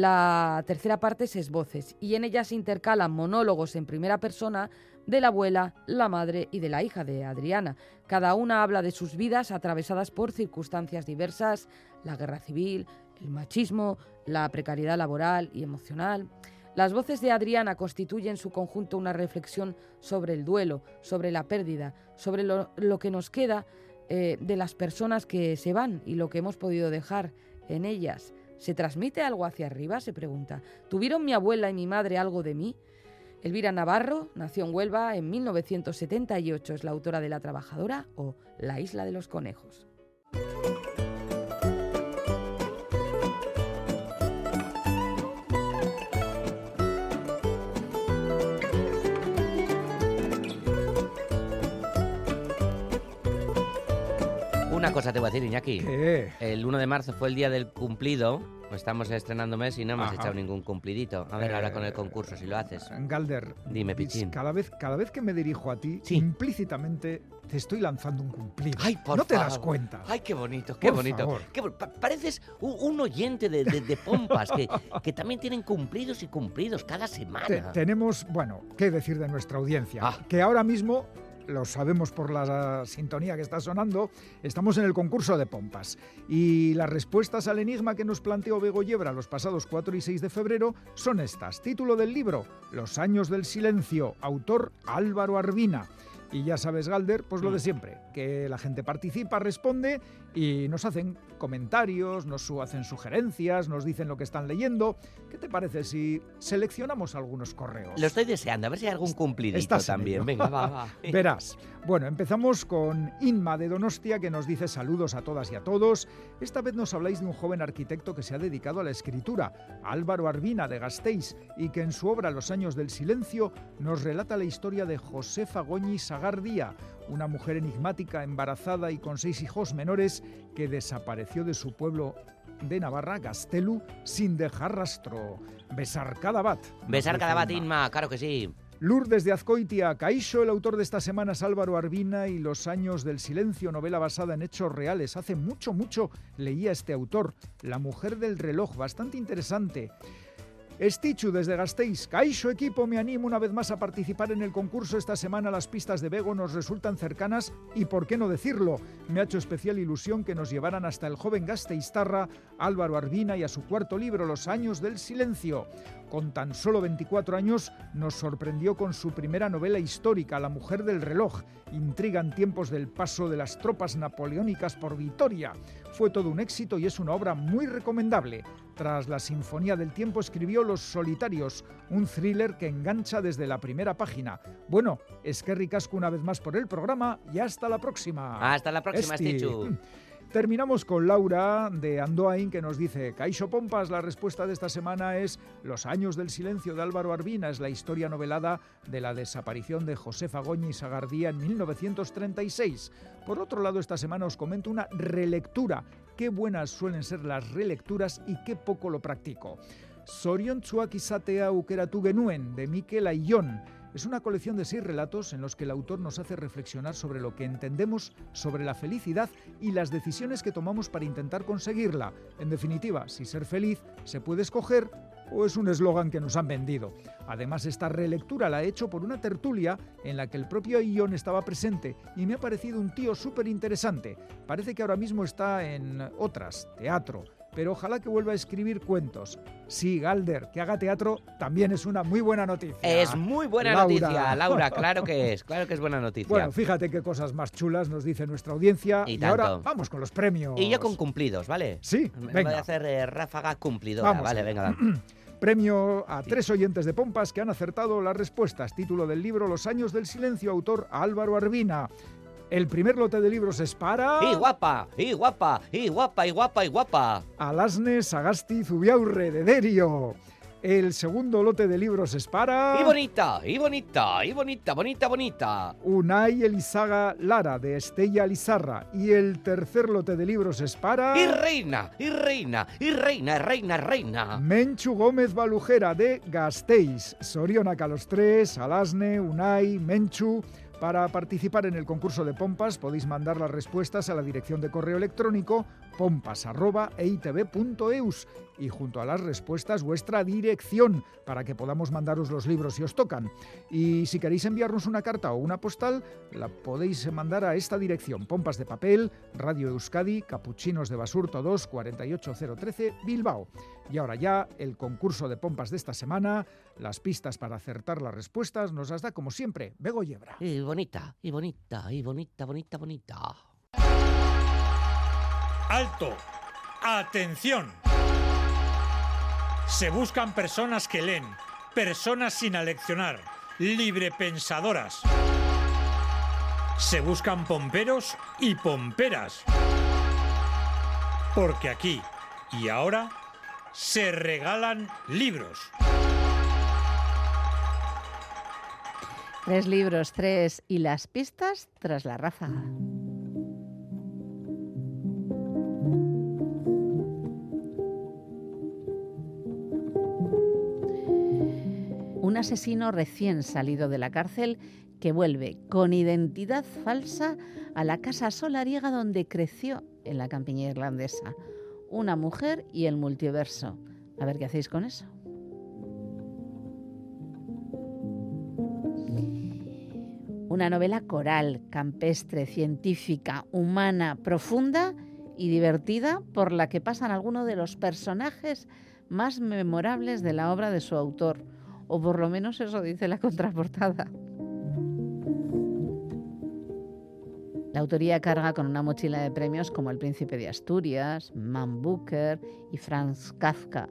La tercera parte es voces y en ella se intercalan monólogos en primera persona de la abuela, la madre y de la hija de Adriana. Cada una habla de sus vidas atravesadas por circunstancias diversas, la guerra civil, el machismo, la precariedad laboral y emocional. Las voces de Adriana constituyen en su conjunto una reflexión sobre el duelo, sobre la pérdida, sobre lo, que nos queda eh, de las personas que se van y lo que hemos podido dejar en ellas. ¿Se transmite algo hacia arriba? se pregunta. ¿Tuvieron mi abuela y mi madre algo de mí? Elvira Navarro nació en Huelva en 1978. Es la autora de La Trabajadora o La Isla de los Conejos.
Cosa te voy a decir, Iñaki.
¿Qué?
El 1 de marzo fue el día del cumplido. Estamos estrenando mes y no hemos
Ajá.
echado ningún cumplidito. A ver, ahora con el
Eh,
concurso, si lo haces.
Galder,
Dime, Pichín.
Cada vez, cada vez que me dirijo a ti,
Sí.
implícitamente te estoy lanzando un cumplido.
Ay, por
no te
favor.
das cuenta.
Ay, qué bonito, qué
Por
bonito.
favor.
Qué pa- pareces un, un oyente de, de- de pompas que, que también tienen cumplidos y cumplidos cada
Te-
semana.
tenemos, bueno, qué decir de nuestra audiencia.
Ah.
Que ahora mismo, lo sabemos por la sintonía que está sonando, estamos en el concurso de pompas. Y las respuestas al enigma que nos planteó Bego Yebra los pasados 4 y 6 de febrero son estas. Título del libro, Los años del silencio, autor Álvaro Arbina. Y ya sabes, Galder, pues lo de
Mm.
siempre, que la gente participa, responde y nos hacen comentarios, nos hacen sugerencias, nos dicen lo que están leyendo. ¿Qué te parece si seleccionamos algunos correos?
Lo estoy deseando, a ver si hay algún cumplidito
Estás
también. Venga, va, va.
Verás. Bueno, empezamos con Inma de Donostia que nos dice saludos a todas y a todos. Esta vez nos habláis de un joven arquitecto que se ha dedicado a la escritura, Álvaro Arbina de Gasteiz, y que en su obra Los años del silencio nos relata la historia de Josefa Goñi Sagardía, una mujer enigmática, embarazada y con seis hijos menores que desapareció de su pueblo de Navarra, Gastelu, sin dejar rastro. Besar cada bat.
Besar cada
Inma.
batisma, claro que sí.
Lourdes de Azcoitia, Caixo, el autor de esta semana es Álvaro Arbina y Los años del silencio, novela basada en hechos reales. Hace mucho, mucho leía este autor, La mujer del reloj, bastante interesante. Estichu desde Gasteiz, Caixo equipo, me animo una vez más a participar en el concurso. Esta semana las pistas de Bego nos resultan cercanas y por qué no decirlo, me ha hecho especial ilusión que nos llevaran hasta el joven Gasteiztarra, Álvaro Arbina y a su cuarto libro, Los años del silencio. Con tan solo 24 años nos sorprendió con su primera novela histórica, La mujer del reloj. Intrigan tiempos del paso de las tropas napoleónicas por Vitoria. Fue todo un éxito y es una obra muy recomendable. Tras la Sinfonía del Tiempo escribió Los Solitarios, un thriller que engancha desde la primera página. Bueno, es que ricasco una vez más por el programa y hasta la próxima.
Hasta la próxima,
Esti.
Stichu.
Terminamos con Laura de Andoain que nos dice, Caixo Pompas, la respuesta de esta semana es Los años del silencio de Álvaro Arbina, es la historia novelada de la desaparición de Josefa Goñi Sagardía en 1936. Por otro lado, esta semana os comento una relectura. Qué buenas suelen ser las relecturas y qué poco lo practico. Zoriontsuak izatea aukeratu genuen, de Mikel Ayllón. Es una colección de seis relatos en los que el autor nos hace reflexionar sobre lo que entendemos sobre la felicidad y las decisiones que tomamos para intentar conseguirla. En definitiva, si ser feliz se puede escoger o es un eslogan que nos han vendido. Además, esta relectura la he hecho por una tertulia en la que el propio Ion estaba presente y me ha parecido un tío súper interesante. Parece que ahora mismo está en otras, teatro, pero ojalá que vuelva a escribir cuentos. Sí, Galder, que haga teatro también es una muy buena noticia.
Es muy buena
Laura.
noticia, Laura, claro que es, claro que es buena noticia.
Bueno, fíjate qué cosas más chulas nos dice nuestra audiencia.
Y
Y, ahora vamos con los premios.
y yo con cumplidos, ¿vale?
Sí,
Me- Voy
venga.
a hacer eh, ráfaga cumplidora,
Vamos
vale, venga.
Premio a tres oyentes de Pompas que han acertado las respuestas. Título del libro Los años del silencio, autor Álvaro Arbina. El primer lote de libros es para...
¡Y guapa! ¡Y guapa! ¡Y guapa! ¡Y guapa! ¡Y guapa!
Alasne Sagasti Zubiaurre de Derio. El segundo lote de libros es para...
¡Y bonita! ¡Y bonita! ¡Y bonita! ¡Bonita, bonita!
Unai Elizaga Lara de Estella Lizarra. Y el tercer lote de libros es para...
¡Y reina! ¡Y reina! ¡Y reina! ¡Reina! ¡Reina!
Menchu Gómez Balujera de Gasteiz. Sorionak a los tres, Alasne, Unai, Menchu. Para participar en el concurso de pompas podéis mandar las respuestas a la dirección de correo electrónico pompas.eitv.eus y junto a las respuestas vuestra dirección para que podamos mandaros los libros si os tocan. Y si queréis enviarnos una carta o una postal, la podéis mandar a esta dirección: Pompas de Papel, Radio Euskadi, Capuchinos de Basurto 2, 48013, Bilbao. Y ahora ya, el concurso de pompas de esta semana, las pistas para acertar las respuestas nos las da como siempre Bego Yebra.
¡Y bonita! ¡Y bonita! ¡Y bonita! ¡Bonita! ¡Bonita!
Alto. Atención. Se buscan personas que leen, personas sin aleccionar, librepensadoras. Se buscan pomperos y pomperas. Porque aquí y ahora se regalan libros.
Tres libros, tres y las pistas tras la ráfaga. Un asesino recién salido de la cárcel que vuelve con identidad falsa a la casa solariega donde creció en la campiña irlandesa. Una mujer y el multiverso. A ver qué hacéis con eso. Una novela coral, campestre, científica, humana, profunda y divertida por la que pasan algunos de los personajes más memorables de la obra de su autor, o por lo menos eso dice la contraportada. La autoría carga con una mochila de premios como El Príncipe de Asturias, Man Booker y Franz Kafka.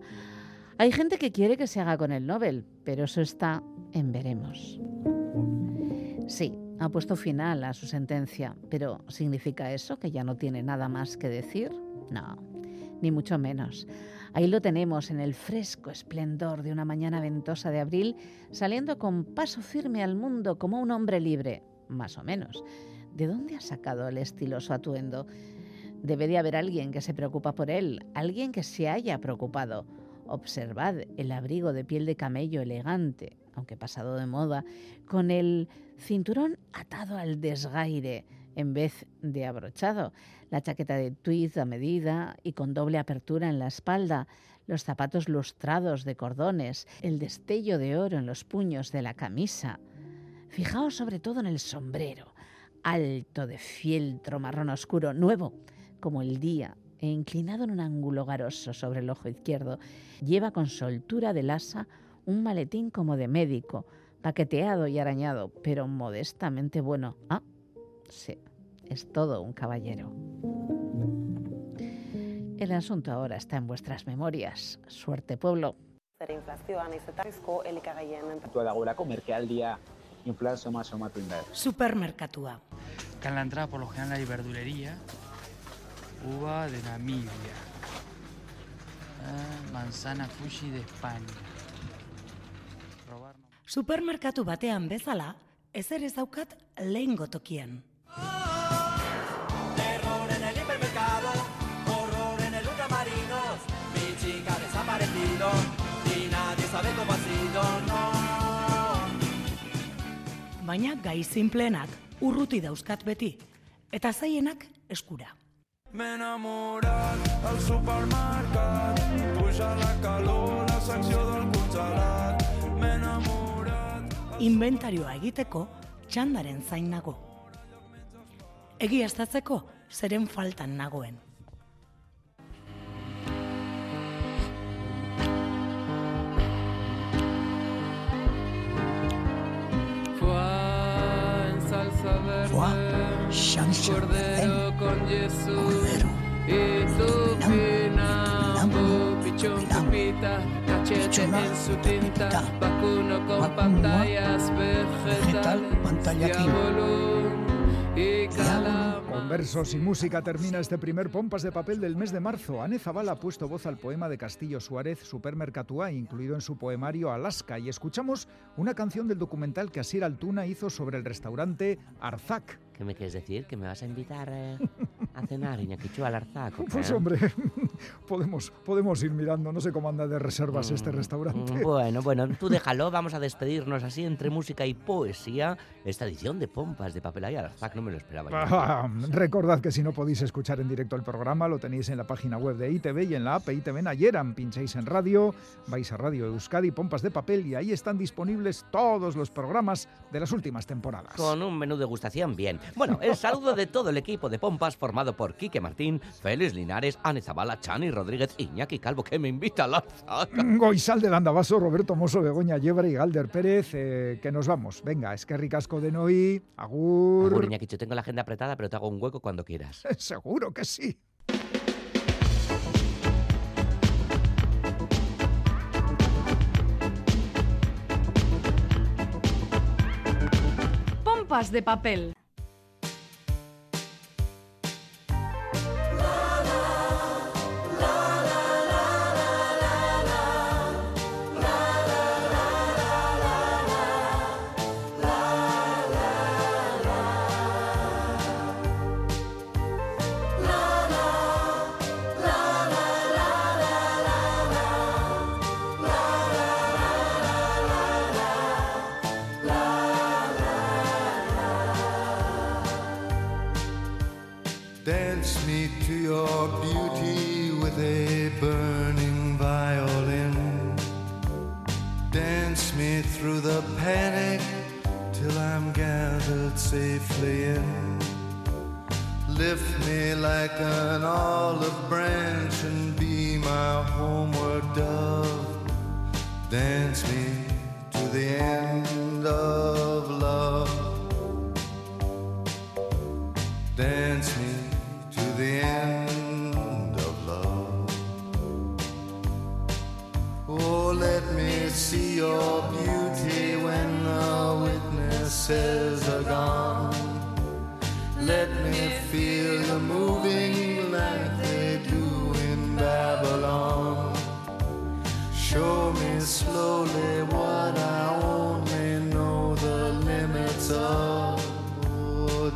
Hay gente que quiere que se haga con el Nobel, pero eso está en veremos. Sí, ha puesto final a su sentencia, pero ¿significa eso que ya no tiene nada más que decir? No, ni mucho menos. Ahí lo tenemos en el fresco esplendor de una mañana ventosa de abril, saliendo con paso firme al mundo como un hombre libre, más o menos. ¿De dónde ha sacado el estiloso atuendo? Debe de haber alguien que se preocupa por él, alguien que se haya preocupado. Observad el abrigo de piel de camello elegante, aunque pasado de moda, con el cinturón atado al desgaire en vez de abrochado, la chaqueta de tweed a medida y con doble apertura en la espalda, los zapatos lustrados de cordones, el destello de oro en los puños de la camisa. Fijaos sobre todo en el sombrero, alto de fieltro marrón oscuro, nuevo como el día e inclinado en un ángulo garoso sobre el ojo izquierdo, lleva con soltura del asa un maletín como de médico, paqueteado y arañado, pero modestamente bueno. Ah, sí, es todo un caballero. El asunto ahora está en vuestras memorias. Suerte, pueblo.
Supermercatua.
Acá en la entrada por lo general hay verdulería, uva de Namibia, ah, manzana Fuji de España.
Supermerkatu batean bezala, ezer ez daukat lehen gotokian.
Terror en el hipermercado, horror en el ultramarinos. Mi chica desaparecido y nadie sabe cómo ha sido, no.
Baina gai simplenak urruti dauzkat beti, eta zaienak eskura.
M'he enamorat al supermercat, puja la calor, la secció del congelat
inventarioa egiteko txandaren zain nago. Egi Egiaztatzeko zeren faltan nagoen.
Foa,
xantxa, zen,
cordero, lambo, lambo, En su tinta, vacuno con pantallas y.
Con versos y música termina este primer Pompas de Papel del mes de marzo. Ane Zabala ha puesto voz al poema de Castillo Suárez, Supermercatua, incluido en su poemario Alaska, y escuchamos una canción del documental que Asier Altuna hizo sobre el restaurante Arzac.
¿Qué me quieres decir? ¿Que me vas a invitar eh, a cenar, Iñakichu, al Arzac? o
Pues
qué?
hombre, podemos, podemos ir mirando, no sé cómo anda de reservas este restaurante.
Mm, Bueno, bueno, tú déjalo, vamos a despedirnos así entre música y poesía. Esta edición de Pompas de Papel al Arzac no me lo esperaba. yo.
Ah, recordad que si no podéis escuchar en directo el programa, lo tenéis en la página web de ITV y en la app ITV Nayeran. Pincháis en radio, vais a Radio Euskadi, Pompas de Papel y ahí están disponibles todos los programas de las últimas temporadas.
Con un menú degustación bien. Bueno, el saludo de todo el equipo de Pompas formado por Quique Martín, Félix Linares, Ane Zabala, Chani Rodríguez, Iñaki Calvo, que me invita al Arzac.
Goizal del Andabaso, Roberto Mosso, Begoña Yebra y Galder Pérez, eh, que nos vamos. Venga, es que ricasco de Noí, agur.
Agur, Iñakichu, tengo la agenda apretada, pero te hago un hueco cuando quieras.
Seguro que sí.
Pompas de papel.
Me like an olive branch and be my homeward dove. Dance me to the end of love. Dance me slowly what I only know the limits of. Oh,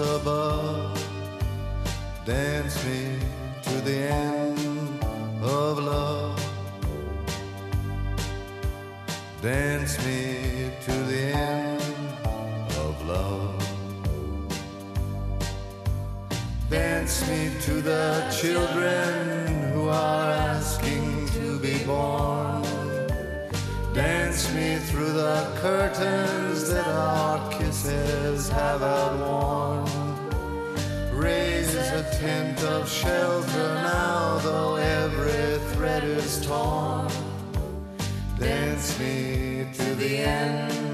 us above. Dance me to the end of love. Dance me to the end of love. Dance me to the children who are asking to be born. Dance me through the curtains that our kisses have outworn. Tent of shelter now, though every thread is torn. Dance me to the end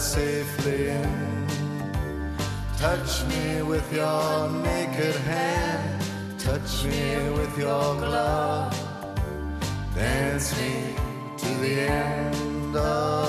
safely in. Touch me with your naked hand, touch me with your glove. Dance me to the end of